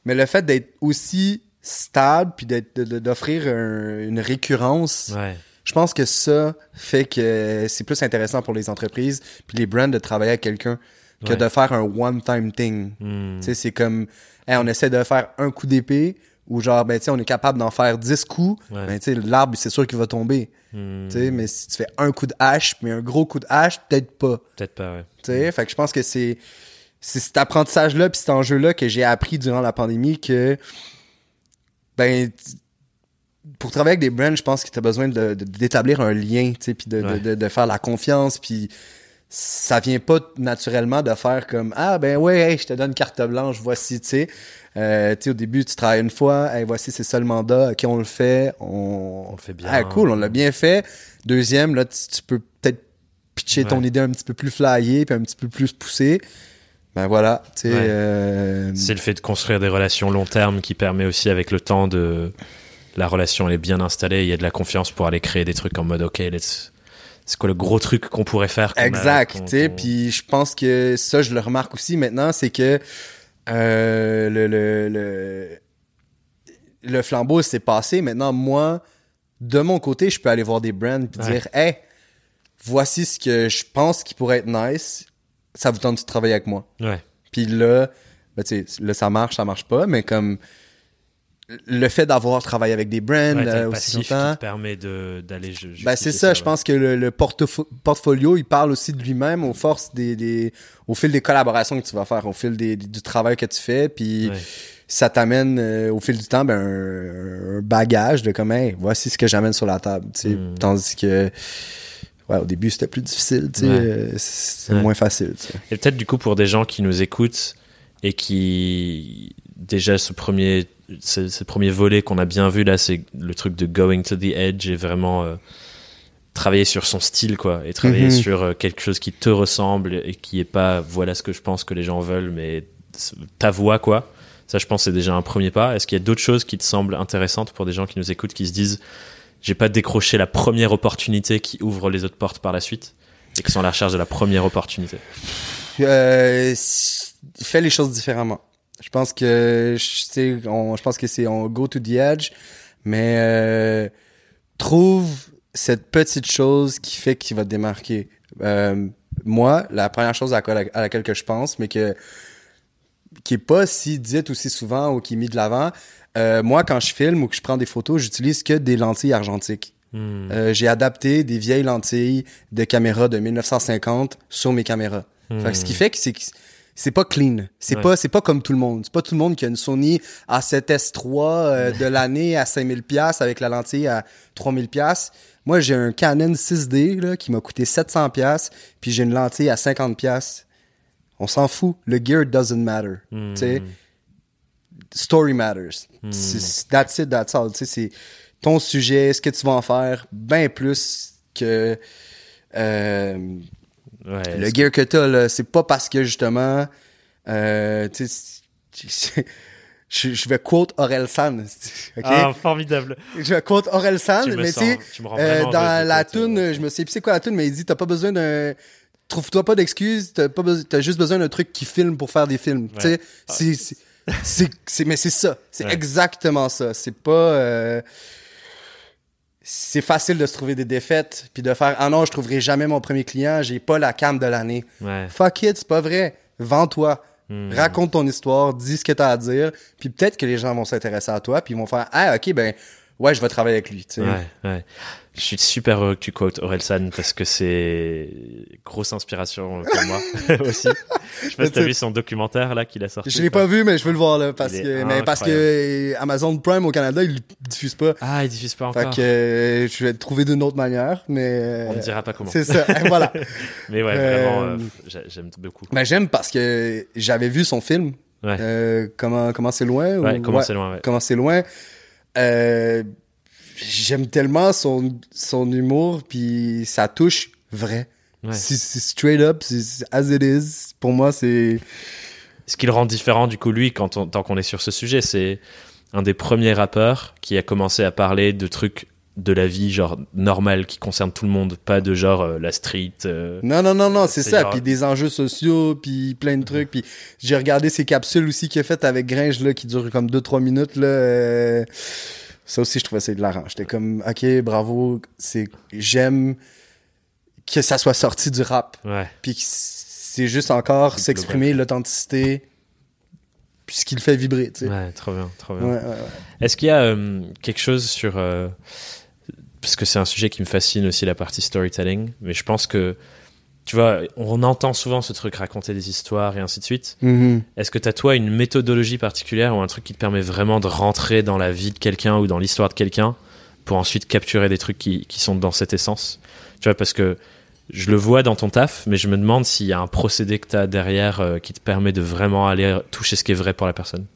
Mais le fait d'être aussi stable puis d'offrir un- une récurrence, Ouais. je pense que ça fait que c'est plus intéressant pour les entreprises puis les brands de travailler avec quelqu'un que Ouais. de faire un one-time thing. Hmm. Tu sais, c'est comme, hey, on essaie de faire un coup d'épée ou genre, ben, tu on est capable d'en faire 10 coups. Ouais. Ben, tu l'arbre, c'est sûr qu'il va tomber. Hmm. Mais si tu fais un coup de hache, mais un gros coup de hache, peut-être pas. Peut-être pas, ouais. Fait que je pense que c'est cet apprentissage-là puis cet enjeu-là que j'ai appris durant la pandémie que ben pour travailler avec des brands, je pense que tu as besoin d'établir un lien, tu puis de, de, de faire la confiance, puis ça vient pas naturellement de faire comme ah ben ouais, hey, je te donne carte blanche, voici, tu sais. Euh, tu sais, au début, tu travailles une fois, hey, voici, c'est ça le mandat, ok, on le fait, on, On le fait bien. Ah, cool, on l'a bien fait. Deuxième, là, tu, tu peux peut-être pitcher ton idée un petit peu plus flyée, puis un petit peu plus poussée. Ben voilà, tu sais. Ouais. euh, C'est le fait de construire des relations long terme qui permet aussi avec le temps de la relation elle est bien installée, il y a de la confiance pour aller créer des trucs en mode ok, let's c'est quoi le gros truc qu'on pourrait faire a- Exact, tu sais. Puis je pense que ça, je le remarque aussi maintenant, c'est que euh, le, le, le, le flambeau s'est passé. Maintenant, moi, de mon côté, je peux aller voir des brands Ouais. dire Hey, voici ce que je pense qui pourrait être nice. Ça vous tente de travailler avec moi? Ouais. Puis là, ben, tu sais, là, ça marche, ça marche pas, mais comme le fait d'avoir travaillé avec des brands Ouais, euh, aussi passif qui longtemps, te permet d'aller ben c'est ça, je pense que le, le portfolio, il parle aussi de lui-même aux forces des, des au fil des collaborations que tu vas faire, au fil des, du travail que tu fais, puis Ouais. ça t'amène euh, au fil du temps ben, un, un bagage de comme hey, voici ce que j'amène sur la table. tu sais. Mm. Tandis que ouais, au début c'était plus difficile, tu sais, euh, c'est moins facile. tu sais. Et peut-être du coup pour des gens qui nous écoutent et qui déjà ce premier ce, ce premier volet qu'on a bien vu là, c'est le truc de going to the edge et vraiment euh, travailler sur son style quoi et travailler Mhm. sur euh, quelque chose qui te ressemble et qui est pas voilà ce que je pense que les gens veulent mais ta voix quoi. Ça je pense c'est déjà un premier pas. Est-ce qu'il y a d'autres choses qui te semblent intéressantes pour des gens qui nous écoutent qui se disent j'ai pas décroché la première opportunité qui ouvre les autres portes par la suite et qui sont à la recherche de la première opportunité? Euh, fais les choses différemment. Je pense que je on- je pense que c'est on go to the edge, mais euh, trouve cette petite chose qui fait qu'il va te démarquer. Euh, moi, la première chose à, quoi- à laquelle que je pense, mais que qui est pas si dite aussi souvent ou qui est mis de l'avant. euh, moi, quand je filme ou que je prends des photos, j'utilise que des lentilles argentiques. Hmm. Euh, j'ai adapté des vieilles lentilles de caméra de 1950 sur mes caméras. Fait que ce qui fait que c'est c'est pas clean. C'est Ouais. pas c'est pas comme tout le monde. C'est pas tout le monde qui a une Sony A7S3 euh, de l'année à 5000 pièces avec la lentille à 3000 pièces. Moi, j'ai un Canon 6D là, qui m'a coûté 700 pièces, puis j'ai une lentille à 50 pièces. On s'en fout. Le gear doesn't matter. Hmm. Story matters. C'est- That's it, that's all. C'est ton sujet, ce que tu vas en faire, bien plus que euh, Ouais, le gear que t'as. là. C'est pas parce que justement, euh, tu sais, je, je vais quote Aurel San. Ah, formidable. Je vais quote Aurel San, Tu mais tu sens- sais, tu euh, dans la tune, ouais. je me sais plus c'est quoi la tune, mais il dit t'as pas besoin d'un trouve-toi pas d'excuses, t'as pas besoin, t'as juste besoin d'un truc qui filme pour faire des films. Tu sais, c'est, c'est, c'est, c'est- mais c'est ça, c'est Ouais. exactement ça. C'est pas, euh, c'est facile de se trouver des défaites puis de faire ah non je trouverai jamais mon premier client, j'ai pas la cam de l'année. Ouais. Fuck it, c'est pas vrai. Vends-toi. Hmm. Raconte ton histoire, dis ce que t'as à dire, puis peut-être que les gens vont s'intéresser à toi, puis ils vont faire ah ok ben ouais je vais travailler avec lui. tu sais. Ouais, ouais. Je suis super heureux que tu quotes Orelsan parce que c'est grosse inspiration pour moi aussi. Je sais pas si t'as vu son documentaire là qu'il a sorti. Je l'ai pas vu mais je veux le voir là parce Il que mais parce que Amazon Prime au Canada il le diffuse pas. Ah, il diffuse pas Fait encore. que euh, je vais le trouver d'une autre manière mais On ne euh, dira pas comment. c'est ça. voilà. Mais ouais, Euh, vraiment, euh, j'a- j'aime beaucoup. Ben j'aime parce que j'avais vu son film Ouais. euh, comment comment c'est loin ouais, ou- comment c'est loin, ouais. comment c'est loin. Euh, J'aime tellement son, son humour, puis ça touche vrai. Ouais. C'est straight up, c'est c'est as it is. Pour moi, c'est. Ce qui le rend différent, du coup, lui, quand on, tant qu'on est sur ce sujet, c'est un des premiers rappeurs qui a commencé à parler de trucs de la vie, genre, normale, qui concerne tout le monde, pas de genre euh, la street. euh, Non, non, non, non, c'est C'est ça. genre- Puis des enjeux sociaux, puis plein de trucs. Puis j'ai regardé ses capsules aussi qu'il a faites avec Gringe, là, qui durent comme 2-3 minutes, là. euh, Ça aussi, je trouvais ça de l'arrange. J'étais comme, OK, bravo. C'est, j'aime que ça soit sorti du rap. Ouais. puis c'est juste encore s'exprimer l'authenticité puis ce qui le fait vibrer tu sais Ouais, trop bien, trop bien. ouais, ouais, ouais. Est-ce qu'il y a euh, quelque chose sur... euh, parce que c'est un sujet qui me fascine aussi, la partie storytelling, mais je pense que, tu vois, on entend souvent ce truc raconter des histoires et ainsi de suite. Mhm. Est-ce que tu as, toi, une méthodologie particulière ou un truc qui te permet vraiment de rentrer dans la vie de quelqu'un ou dans l'histoire de quelqu'un pour ensuite capturer des trucs qui, qui sont dans cette essence? Tu vois, parce que je le vois dans ton taf, mais je me demande s'il y a un procédé que tu as derrière euh, qui te permet de vraiment aller toucher ce qui est vrai pour la personne.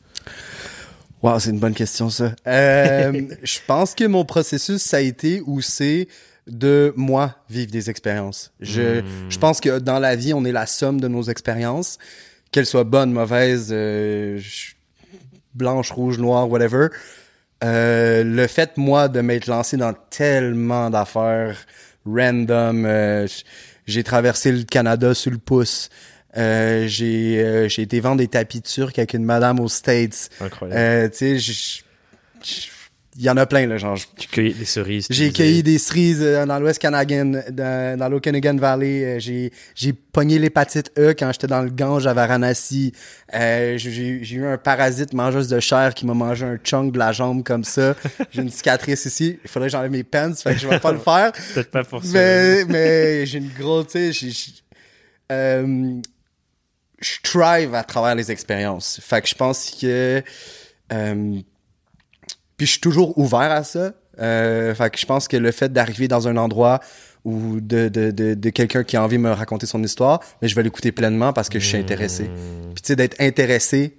Wow, c'est une bonne question ça. Euh, je pense que mon processus ça a été ou c'est de moi vivre des expériences. Je Hmm. je pense que dans la vie on est la somme de nos expériences. Qu'elles soient bonnes mauvaises euh, blanches rouges noires whatever. Euh, le fait moi de m'être lancé dans tellement d'affaires random euh, j'ai traversé le Canada sur le pouce Euh, j'ai euh, j'ai été vendre des tapis turcs avec une madame aux States Incroyable. euh, tu sais, il y en a plein, là, genre. tu cueillis des cerises. J'ai cueilli des cerises dans l'Ouest Canadian, dans, dans l'Okanagan Valley. J'ai, j'ai pogné l'hépatite E quand j'étais dans le Gange à Varanasi. J'ai, j'ai eu un parasite mangeuse de chair qui m'a mangé un chunk de la jambe comme ça. J'ai une cicatrice ici. Il faudrait que j'enlève mes pants, fait que je vais pas le faire. Peut-être pas pour ça. Mais, mais j'ai une grosse, tu sais, je thrive à travers les expériences. Fait que je pense que euh, puis je suis toujours ouvert à ça. Euh, fait que je pense que le fait d'arriver dans un endroit ou de, de, de, de quelqu'un qui a envie de me raconter son histoire, mais je vais l'écouter pleinement parce que je suis intéressé. Mmh. Puis tu sais, d'être intéressé,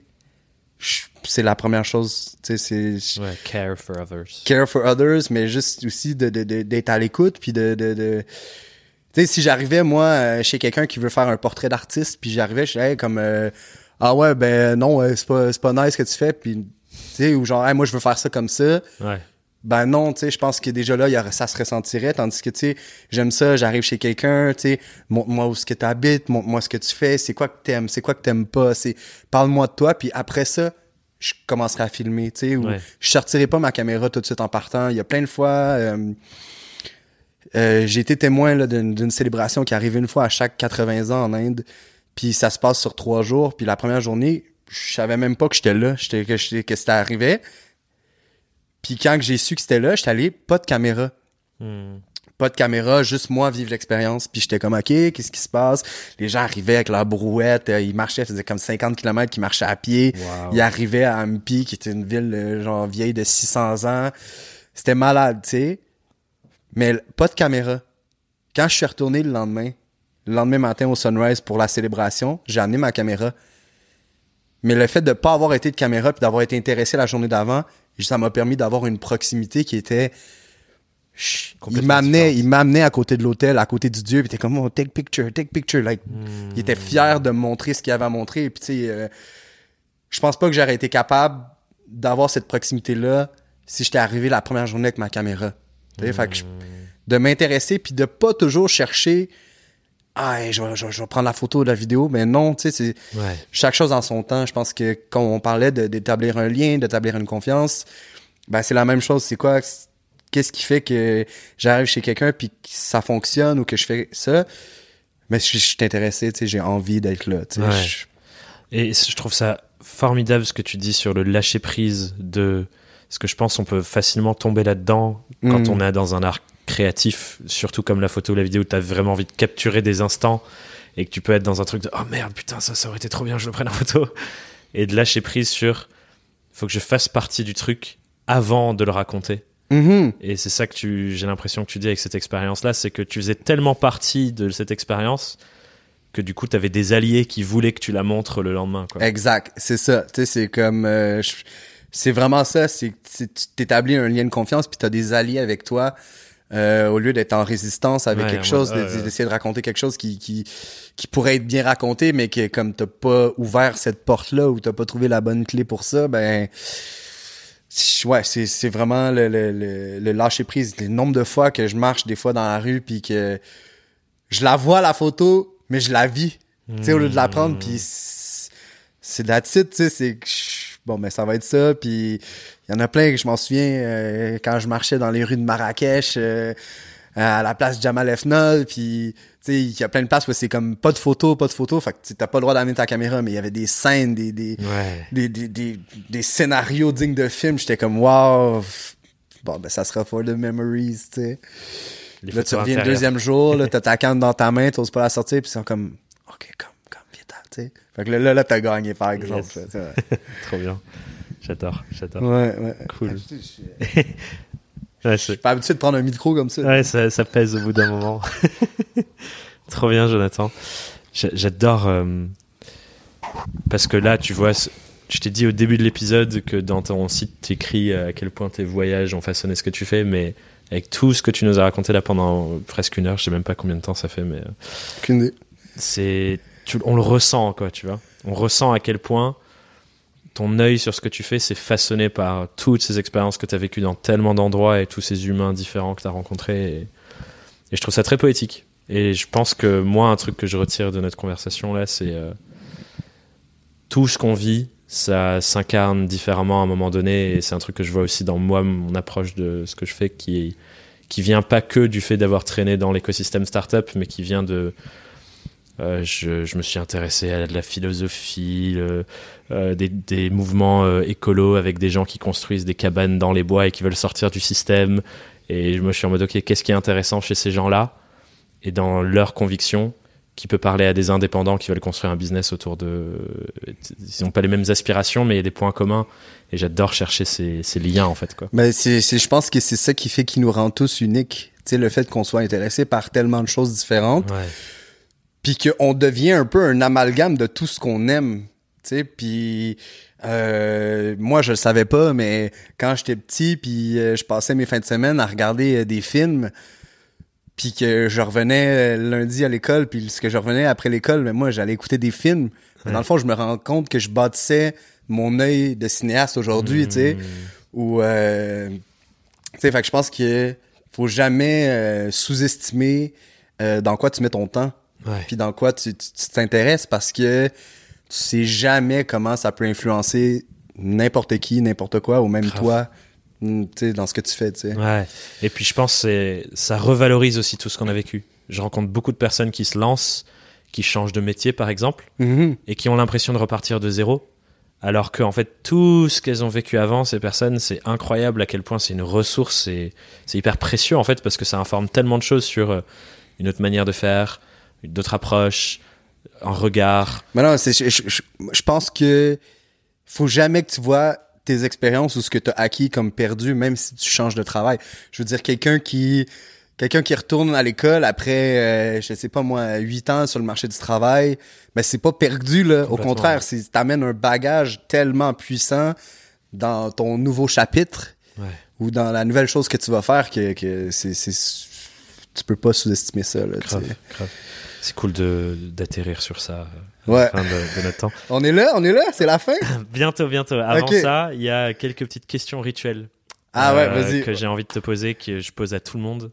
c'est la première chose. Tu sais, c'est Ouais, care for others. care for others, mais juste aussi de, de, de- d'être à l'écoute, puis de... de, de tu sais, si j'arrivais, moi, euh, chez quelqu'un qui veut faire un portrait d'artiste, puis j'arrivais, je disais, hey, comme... euh, ah ouais, ben non, euh, c'est pas, c'est pas nice ce que tu fais, puis... Tu sais, ou genre, hey, moi, je veux faire ça comme ça. Ouais. Ben non, tu sais, je pense que déjà là, y ça se ressentirait, tandis que, tu sais, j'aime ça, j'arrive chez quelqu'un, tu sais, montre-moi où ce que tu habites, montre-moi ce que tu fais, c'est quoi que t'aimes, c'est quoi que t'aimes pas, c'est parle-moi de toi, puis après ça, je commencerai à filmer, tu sais, ou Ouais. je sortirai pas ma caméra tout de suite en partant. Il y a plein de fois, euh, euh, j'ai été témoin là, d'une, célébration qui arrive une fois à chaque 80 ans en Inde, puis ça se passe sur trois jours, puis la première journée, je savais même pas que j'étais là, que, que c'était arrivé. Puis quand j'ai su que c'était là, j'étais allé, pas de caméra. Hmm. Pas de caméra, juste moi vivre l'expérience. Puis j'étais comme, OK, qu'est-ce qui se passe? Les gens arrivaient avec leur brouette, euh, ils marchaient, ça faisait comme 50 km qu'ils marchaient à pied. Wow. Ils arrivaient à Ampi, qui était une ville euh, genre vieille de 600 ans. C'était malade, tu sais. Mais pas de caméra. Quand je suis retourné le lendemain, le lendemain matin au sunrise pour la célébration, j'ai amené ma caméra. Mais le fait de pas avoir été de caméra puis d'avoir été intéressé la journée d'avant, ça m'a permis d'avoir une proximité qui était Chut. il m'amenait il m'amenait à côté de l'hôtel à côté du dieu puis était comme oh, take picture take picture like il était fier de me montrer ce qu'il avait à montrer puis tu sais euh, je pense pas que j'aurais été capable d'avoir cette proximité là si j'étais arrivé la première journée avec ma caméra Tu sais, fait que je- de m'intéresser puis de pas toujours chercher ah je, vais, je vais- je vais prendre la photo de la vidéo mais non tu sais c'est Ouais. chaque chose en son temps. Je pense que quand on parlait d'établir un lien, d'établir une confiance, ben c'est la même chose. C'est quoi? Qu'est-ce qui fait que j'arrive chez quelqu'un puis que ça fonctionne ou que je fais ça? Mais je, je suis intéressé, tu sais, j'ai envie d'être là. tu sais. Ouais. Je- Et je trouve ça formidable ce que tu dis sur le lâcher prise de. Parce que je pense qu'on peut facilement tomber là-dedans quand Mm. on est dans un art créatif, surtout comme la photo ou la vidéo, où tu as vraiment envie de capturer des instants et que tu peux être dans un truc de oh merde, putain, ça, ça aurait été trop bien, je le prenne en photo. Et de lâcher prise sur faut que je fasse partie du truc avant de le raconter. Mhm. Et c'est ça que tu, j'ai l'impression que tu dis avec cette expérience-là, c'est que tu faisais tellement partie de cette expérience que du coup, tu avais des alliés qui voulaient que tu la montres le lendemain. Quoi. Exact, c'est ça. Tu sais, c'est comme, euh, je- c'est vraiment ça. C'est, c'est tu t'établis un lien de confiance puis t'as des alliés avec toi. euh, au lieu d'être en résistance avec Ouais, quelque chose, ouais, d'essayer de raconter quelque chose qui, qui, qui pourrait être bien raconté, mais que comme t'as pas ouvert cette porte-là ou t'as pas trouvé la bonne clé pour ça, ben ouais, c'est, c'est vraiment le, le, le, le lâcher prise. Le nombre de fois que je marche des fois dans la rue puis que je la vois la photo, mais je la vis. Tu sais, au lieu de la prendre, puis c'est c'est de la titre, tu sais, c'est que je- bon, ben ça va être ça, puis il y en a plein que je m'en souviens euh, quand je marchais dans les rues de Marrakech euh, à la place Jamal Efnol, puis tu sais, il y a plein de places où c'est comme pas de photos, pas de photos, fait que t'as pas le droit d'amener ta caméra, mais il y avait des scènes, des des, Ouais. des, des, des, des scénarios dignes de film, j'étais comme wow, bon ben ça sera for the memories, tu sais. Là, tu reviens le deuxième jour, là, t'as ta canne dans ta main, t'oses pas la sortir, puis ils sont comme, OK, comme, tu sais. Fait que là, là, là t'as gagné, par exemple. Yes. Trop bien. J'adore, j'adore. ouais, ouais. Cool. Je Ouais, suis pas habitué de prendre un micro comme ça. ouais, ça, ça pèse au bout d'un moment. Trop bien, Jonathan. J'a- J'adore. euh, parce que là, tu vois, je t'ai dit au début de l'épisode que dans ton site, tu écris à quel point tes voyages ont façonné ce que tu fais, mais avec tout ce que tu nous as raconté là pendant presque une heure, je sais même pas combien de temps ça fait, mais. euh, Aucune idée. c'est on le ressent quoi tu vois. On ressent à quel point ton œil sur ce que tu fais c'est façonné par toutes ces expériences que tu as vécues dans tellement d'endroits et tous ces humains différents que tu as rencontrés et, et je trouve ça très poétique. Et je pense que moi un truc que je retire de notre conversation là c'est euh, tout ce qu'on vit ça s'incarne différemment à un moment donné et c'est un truc que je vois aussi dans moi mon approche de ce que je fais qui qui vient pas que du fait d'avoir traîné dans l'écosystème startup mais qui vient de euh, je, je me suis intéressé à de la philosophie, le- euh, des, des mouvements euh, écolos avec des gens qui construisent des cabanes dans les bois et qui veulent sortir du système. Et je me suis en mode, ok, qu'est-ce qui est intéressant chez ces gens-là et dans leurs convictions qui peut parler à des indépendants qui veulent construire un business autour de. Ils n'ont pas les mêmes aspirations, mais il y a des points communs. Et j'adore chercher ces, ces, liens, en fait. Quoi. Mais c'est, je pense que c'est ça qui fait qui nous rend tous uniques. Tu sais, le fait qu'on soit intéressé par tellement de choses différentes. Ouais. Puis qu'on devient un peu un amalgame de tout ce qu'on aime. Tu sais, puis. Euh, moi, je le savais pas, mais quand j'étais petit, puis euh, je passais mes fins de semaine à regarder euh, des films, puis que je revenais lundi à l'école, puis ce que je revenais après l'école, mais moi, j'allais écouter des films. Dans le fond, je me rends compte que je bâtissais mon œil de cinéaste aujourd'hui, tu sais, ou euh, tu sais, fait que je pense que faut jamais euh, sous-estimer euh, dans quoi tu mets ton temps. Puis dans quoi tu t'intéresses, parce que tu sais jamais comment ça peut influencer n'importe qui, n'importe quoi, ou même toi, mm, dans ce que tu fais. Ouais. Et puis je pense que ça revalorise aussi tout ce qu'on a vécu. Je rencontre beaucoup de personnes qui se lancent, qui changent de métier par exemple, Mhm. et qui ont l'impression de repartir de zéro. Alors que en fait tout ce qu'elles ont vécu avant, ces personnes, c'est incroyable à quel point c'est une ressource, c'est c'est hyper précieux en fait parce que ça informe tellement de choses sur euh, une autre manière de faire, d'autres approches, un regard. Mais non, c'est, je, je- je- je pense que faut jamais que tu vois tes expériences ou ce que tu as acquis comme perdu, même si tu changes de travail. Je veux dire, quelqu'un qui quelqu'un qui retourne à l'école après, euh, je sais pas moi, huit ans sur le marché du travail, ben c'est pas perdu là. Au contraire, c'est t'amènes un bagage tellement puissant dans ton nouveau chapitre Ouais. ou dans la nouvelle chose que tu vas faire que, que c'est, c'est tu peux pas sous-estimer ça là. tu sais. Grave, grave. C'est cool de d'atterrir sur ça euh, Ouais. à la fin de, de notre temps. On est là, on est là, c'est la fin. Bientôt, bientôt. Avant ça, il y a quelques petites questions rituelles. Ah ouais, euh, vas-y. Que j'ai envie de te poser, que je pose à tout le monde.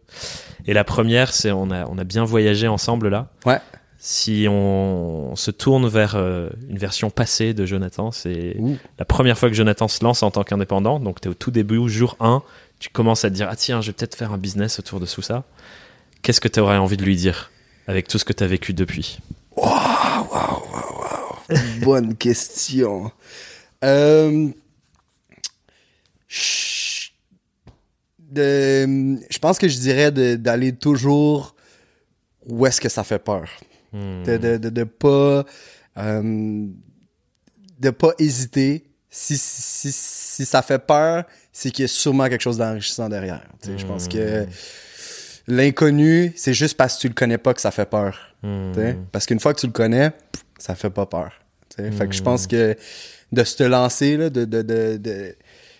Et la première, c'est on a, on a bien voyagé ensemble là. Ouais. Si on se tourne vers euh, une version passée de Jonathan, c'est la première fois que Jonathan se lance en tant qu'indépendant. Donc, tu es au tout début, jour 1. Tu commences à te dire Ah, tiens, je vais peut-être faire un business autour de tout ça. Qu'est-ce que tu aurais envie de lui dire avec tout ce que tu as vécu depuis? Bonne question. Euh, je de- je pense que je dirais d'aller toujours où est-ce que ça fait peur. Hmm. De, de, de, de pas euh, de pas hésiter. Si, si, si ça fait peur, c'est qu'il y a sûrement quelque chose d'enrichissant derrière. Je pense que l'inconnu, c'est juste parce que tu le connais pas que ça fait peur. Hmm. Parce qu'une fois que tu le connais, ça fait pas peur. Fait que je pense que de se lancer, là, de, de, de, de-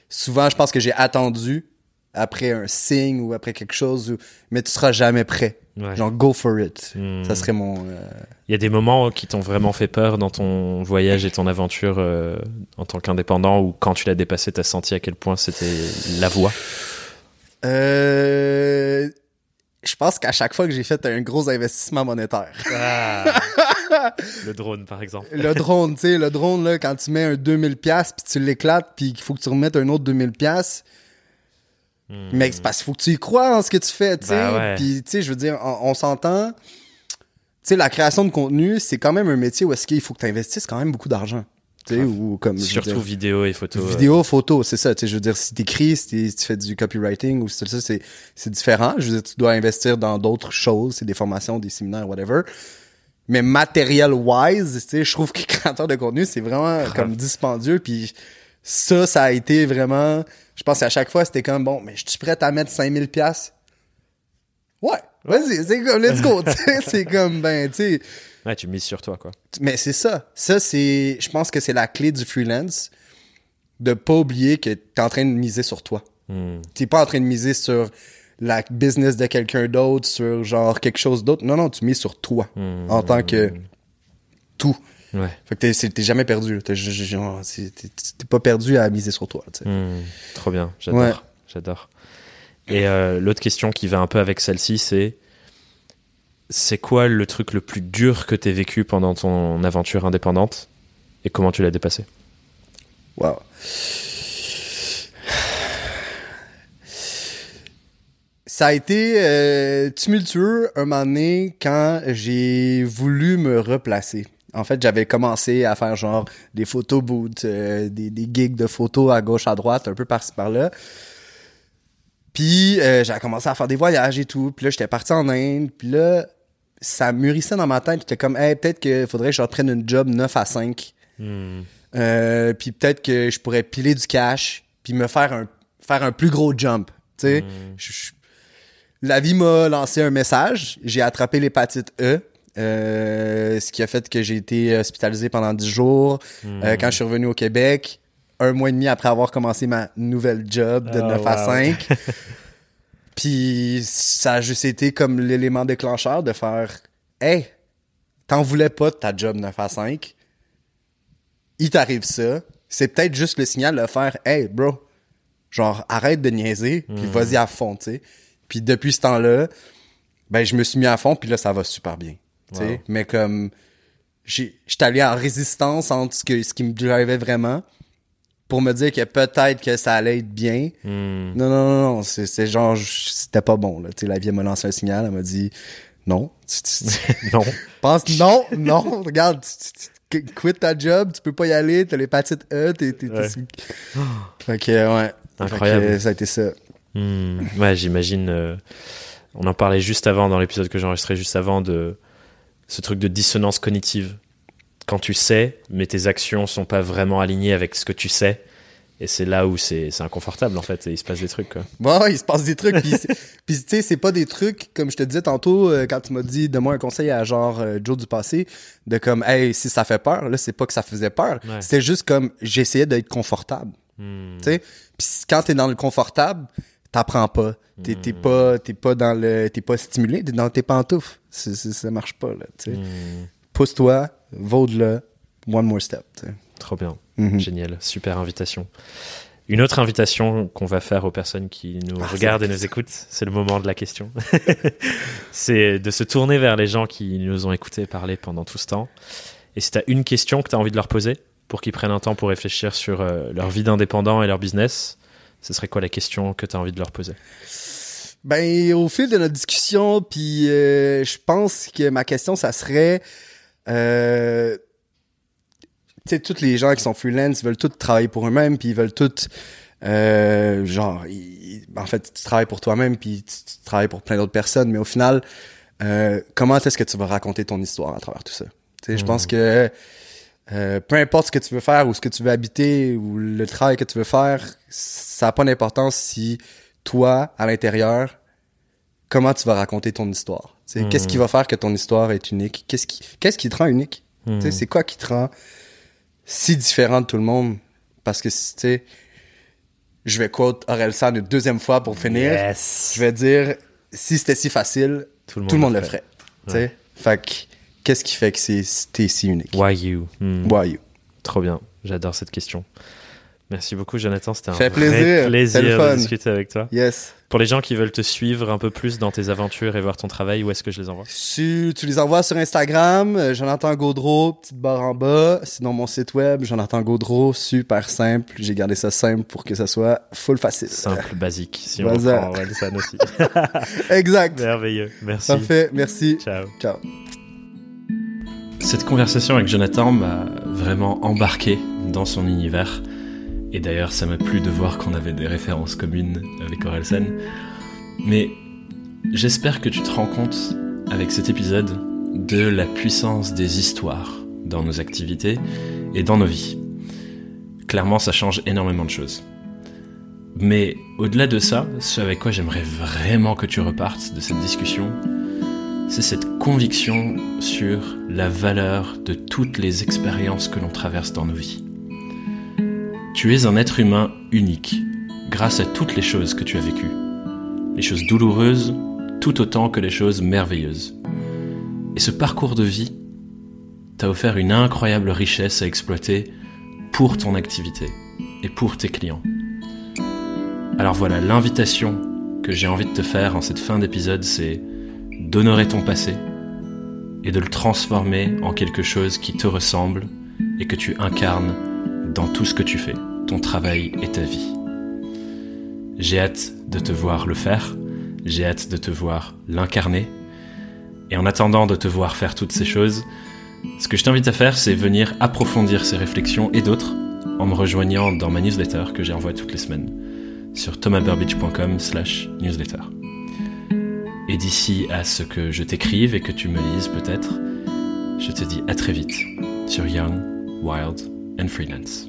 souvent, je pense que j'ai attendu après un signe ou après quelque chose, mais tu seras jamais prêt. Ouais. Genre, go for it. Hmm. Ça serait mon. euh, Il y a des moments qui t'ont vraiment fait peur dans ton voyage et ton aventure euh, en tant qu'indépendant ou quand tu l'as dépassé, t'as senti à quel point c'était la voie? Euh, Je pense qu'à chaque fois que j'ai fait un gros investissement monétaire. Le drone, par exemple. le drone, tu sais, le drone, là, quand tu mets un 2000$ pièces puis tu l'éclates, puis qu'il faut que tu remettes un autre 2000$, pièces mais c'est parce qu'il faut que tu y crois en ce que tu fais, tu sais. Ben ouais. Puis, tu sais, je veux dire, on, on s'entend. Tu sais, la création de contenu, c'est quand même un métier où est-ce qu'il faut que tu investisses quand même beaucoup d'argent. Tu sais, ou comme. Surtout dire, vidéo et photo. euh, Vidéo, photo, c'est ça. Tu sais, je veux dire, si t'écris, si, si tu fais du copywriting ou ça, c'est, c'est différent. Je veux dire, tu dois investir dans d'autres choses, c'est des formations, des séminaires, whatever. Mais matériel wise, tu sais, je trouve que créateur de contenu, c'est vraiment comme dispendieux. Puis ça, ça a été vraiment. Je pense qu'à chaque fois, c'était comme bon, mais je suis prêt à mettre 5000 pièces. Ouais, vas-y, c'est comme let's go. tu c'est comme ben, tu sais. Ouais, tu mises sur toi, quoi. Mais c'est ça. Ça, c'est. Je pense que c'est la clé du freelance. De pas oublier que t'es en train de miser sur toi. Hmm. T'es pas en train de miser sur la business de quelqu'un d'autre, sur genre quelque chose d'autre. Non, non, tu mises sur toi. Hmm. En tant que tout. Ouais. Fait que t'es, jamais perdu. T'es, pas perdu à miser sur toi. tu. Hmm. Trop bien. J'adore. Ouais. J'adore. Et euh, l'autre question qui va un peu avec celle-ci, c'est c'est quoi le truc le plus dur que t'aies vécu pendant ton aventure indépendante et comment tu l'as dépassé? Wow. Ça a été euh, tumultueux un moment donné quand j'ai voulu me replacer. En fait, j'avais commencé à faire genre des photos boots, euh, des, des gigs de photos à gauche, à droite, un peu par-ci par-là. Puis euh, j'ai commencé à faire des voyages et tout. Puis là, j'étais parti en Inde. Puis là, ça mûrissait dans ma tête. J'étais comme, hey, peut-être qu'il faudrait que je reprenne une job 9 à 5. Hmm. Euh, puis peut-être que je pourrais piler du cash, puis me faire un, faire un plus gros jump. Tu sais, je- la vie m'a lancé un message. J'ai attrapé l'hépatite E. euh, ce qui a fait que j'ai été hospitalisé pendant 10 jours. Euh, quand je suis revenu au Québec, un mois et demi après avoir commencé ma nouvelle job de Oh, 9 à wow. 5. Puis ça a juste été comme l'élément déclencheur de faire Hey, t'en voulais pas de ta job 9 à 5. Il t'arrive ça. C'est peut-être juste le signal de faire Hey, bro, genre arrête de niaiser, puis vas-y à fond, tu sais. Puis depuis ce temps-là, ben je me suis mis à fond, puis là ça va super bien. tu sais. Wow. Mais comme j'étais allé en résistance entre ce, que, ce qui me drivait vraiment pour me dire que peut-être que ça allait être bien. Hmm. Non, non, non, non, c'est, genre, c'était pas bon, là. La vie elle m'a lancé un signal, elle m'a dit, non, Non. pense, non, non, regarde, tu, tu- quitte ta job, tu peux pas y aller, t'as l'hépatite E, t'es, Ouais. Fait que, ouais. Incroyable. Fait que, ça a été ça. Hmm. Ouais, j'imagine. euh, on en parlait juste avant, dans l'épisode que j'ai enregistré juste avant, de ce truc de dissonance cognitive. Quand tu sais, mais tes actions sont pas vraiment alignées avec ce que tu sais. Et c'est là où c'est inconfortable, en fait, et il se passe des trucs, quoi. Ouais, il se passe des trucs. Puis, tu sais, c'est pas des trucs, comme je te disais tantôt, euh, quand tu m'as dit, donne-moi un conseil à genre euh, Joe du passé, de comme, hey, si ça fait peur, là, c'est pas que ça faisait peur. Ouais. C'était juste comme, j'essayais d'être confortable. Hmm. Tu sais, puis quand t'es dans le confortable, t'apprends pas. T'es pas, pas dans le, t'es pas stimulé, t'es dans tes pantoufles. C'est- c'est- ça marche pas là. Tu sais, Hmm. Pousse-toi, va au-delà, one more step. tu sais. Trop bien. Mhm. Génial. Super invitation. Une autre invitation qu'on va faire aux personnes qui nous Ah, regardent et nous écoutent, c'est le moment de la question. c'est de se tourner vers les gens qui nous ont écoutés parler pendant tout ce temps. Et si tu as une question que tu as envie de leur poser pour qu'ils prennent un temps pour réfléchir sur euh, leur vie d'indépendant et leur business, ce serait quoi la question que tu as envie de leur poser? Ben, au fil de notre discussion, puis euh, je pense que ma question, ça serait, euh, tu sais, tous les gens qui sont freelance veulent tous travailler pour eux-mêmes, puis ils veulent tous, euh, genre, ils- en fait, tu travailles pour toi-même, puis tu, tu travailles pour plein d'autres personnes, mais au final, euh, comment est-ce que tu vas raconter ton histoire à travers tout ça? Tu sais, je pense que euh, peu importe ce que tu veux faire ou ce que tu veux habiter ou le travail que tu veux faire, ça n'a pas d'importance si toi, à l'intérieur, comment tu vas raconter ton histoire. Qu'est-ce qui va faire que ton histoire est unique? Qu'est-ce qui, qu'est-ce qui te rend unique? Sais, C'est quoi qui te rend si différent de tout le monde? Parce que, tu sais, je vais quote Orelsan une deuxième fois pour finir. Yes Je vais dire, si c'était si facile, Tout tout le monde le ferait. Fait qu'est-ce qui fait que c'est, t'es si unique? Why you? Hmm. Why you? Trop bien. J'adore cette question. Merci beaucoup, Jonathan. C'était un vrai plaisir. plaisir de discuter avec toi. Yes. Pour les gens qui veulent te suivre un peu plus dans tes aventures et voir ton travail, où est-ce que je les envoie? Tu, tu les envoies sur Instagram, euh, Jonathan Gaudreau, petite barre en bas. Sinon, mon site web, Jonathan Gaudreau, super simple. J'ai gardé ça simple pour que ça soit full facile. Simple, basique, si on Bazar. reprend Orelsan aussi. Exact. Merveilleux. Merci. Parfait, merci. Ciao. Ciao. Cette conversation avec Jonathan m'a vraiment embarqué dans son univers. Et d'ailleurs, ça m'a plu de voir qu'on avait des références communes avec Orelsan. Mais j'espère que tu te rends compte avec cet épisode de la puissance des histoires dans nos activités et dans nos vies. Clairement, ça change énormément de choses. Mais au-delà de ça, ce avec quoi j'aimerais vraiment que tu repartes de cette discussion, c'est cette conviction sur la valeur de toutes les expériences que l'on traverse dans nos vies. Tu es un être humain unique, grâce à toutes les choses que tu as vécues. Les choses douloureuses, tout autant que les choses merveilleuses. Et ce parcours de vie t'a offert une incroyable richesse à exploiter pour ton activité et pour tes clients. Alors voilà, l'invitation que j'ai envie de te faire en cette fin d'épisode, c'est d'honorer ton passé et de le transformer en quelque chose qui te ressemble et que tu incarnes dans tout ce que tu fais, ton travail et ta vie. J'ai hâte de te voir le faire, j'ai hâte de te voir l'incarner, et en attendant de te voir faire toutes ces choses, ce que je t'invite à faire, c'est venir approfondir ces réflexions et d'autres en me rejoignant dans ma newsletter que j'envoie toutes les semaines sur thomasburbidge.com slash newsletter. Et d'ici à ce que je t'écrive et que tu me lises peut-être, je te dis à très vite sur Young, Wild and Freelance.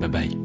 Bye bye.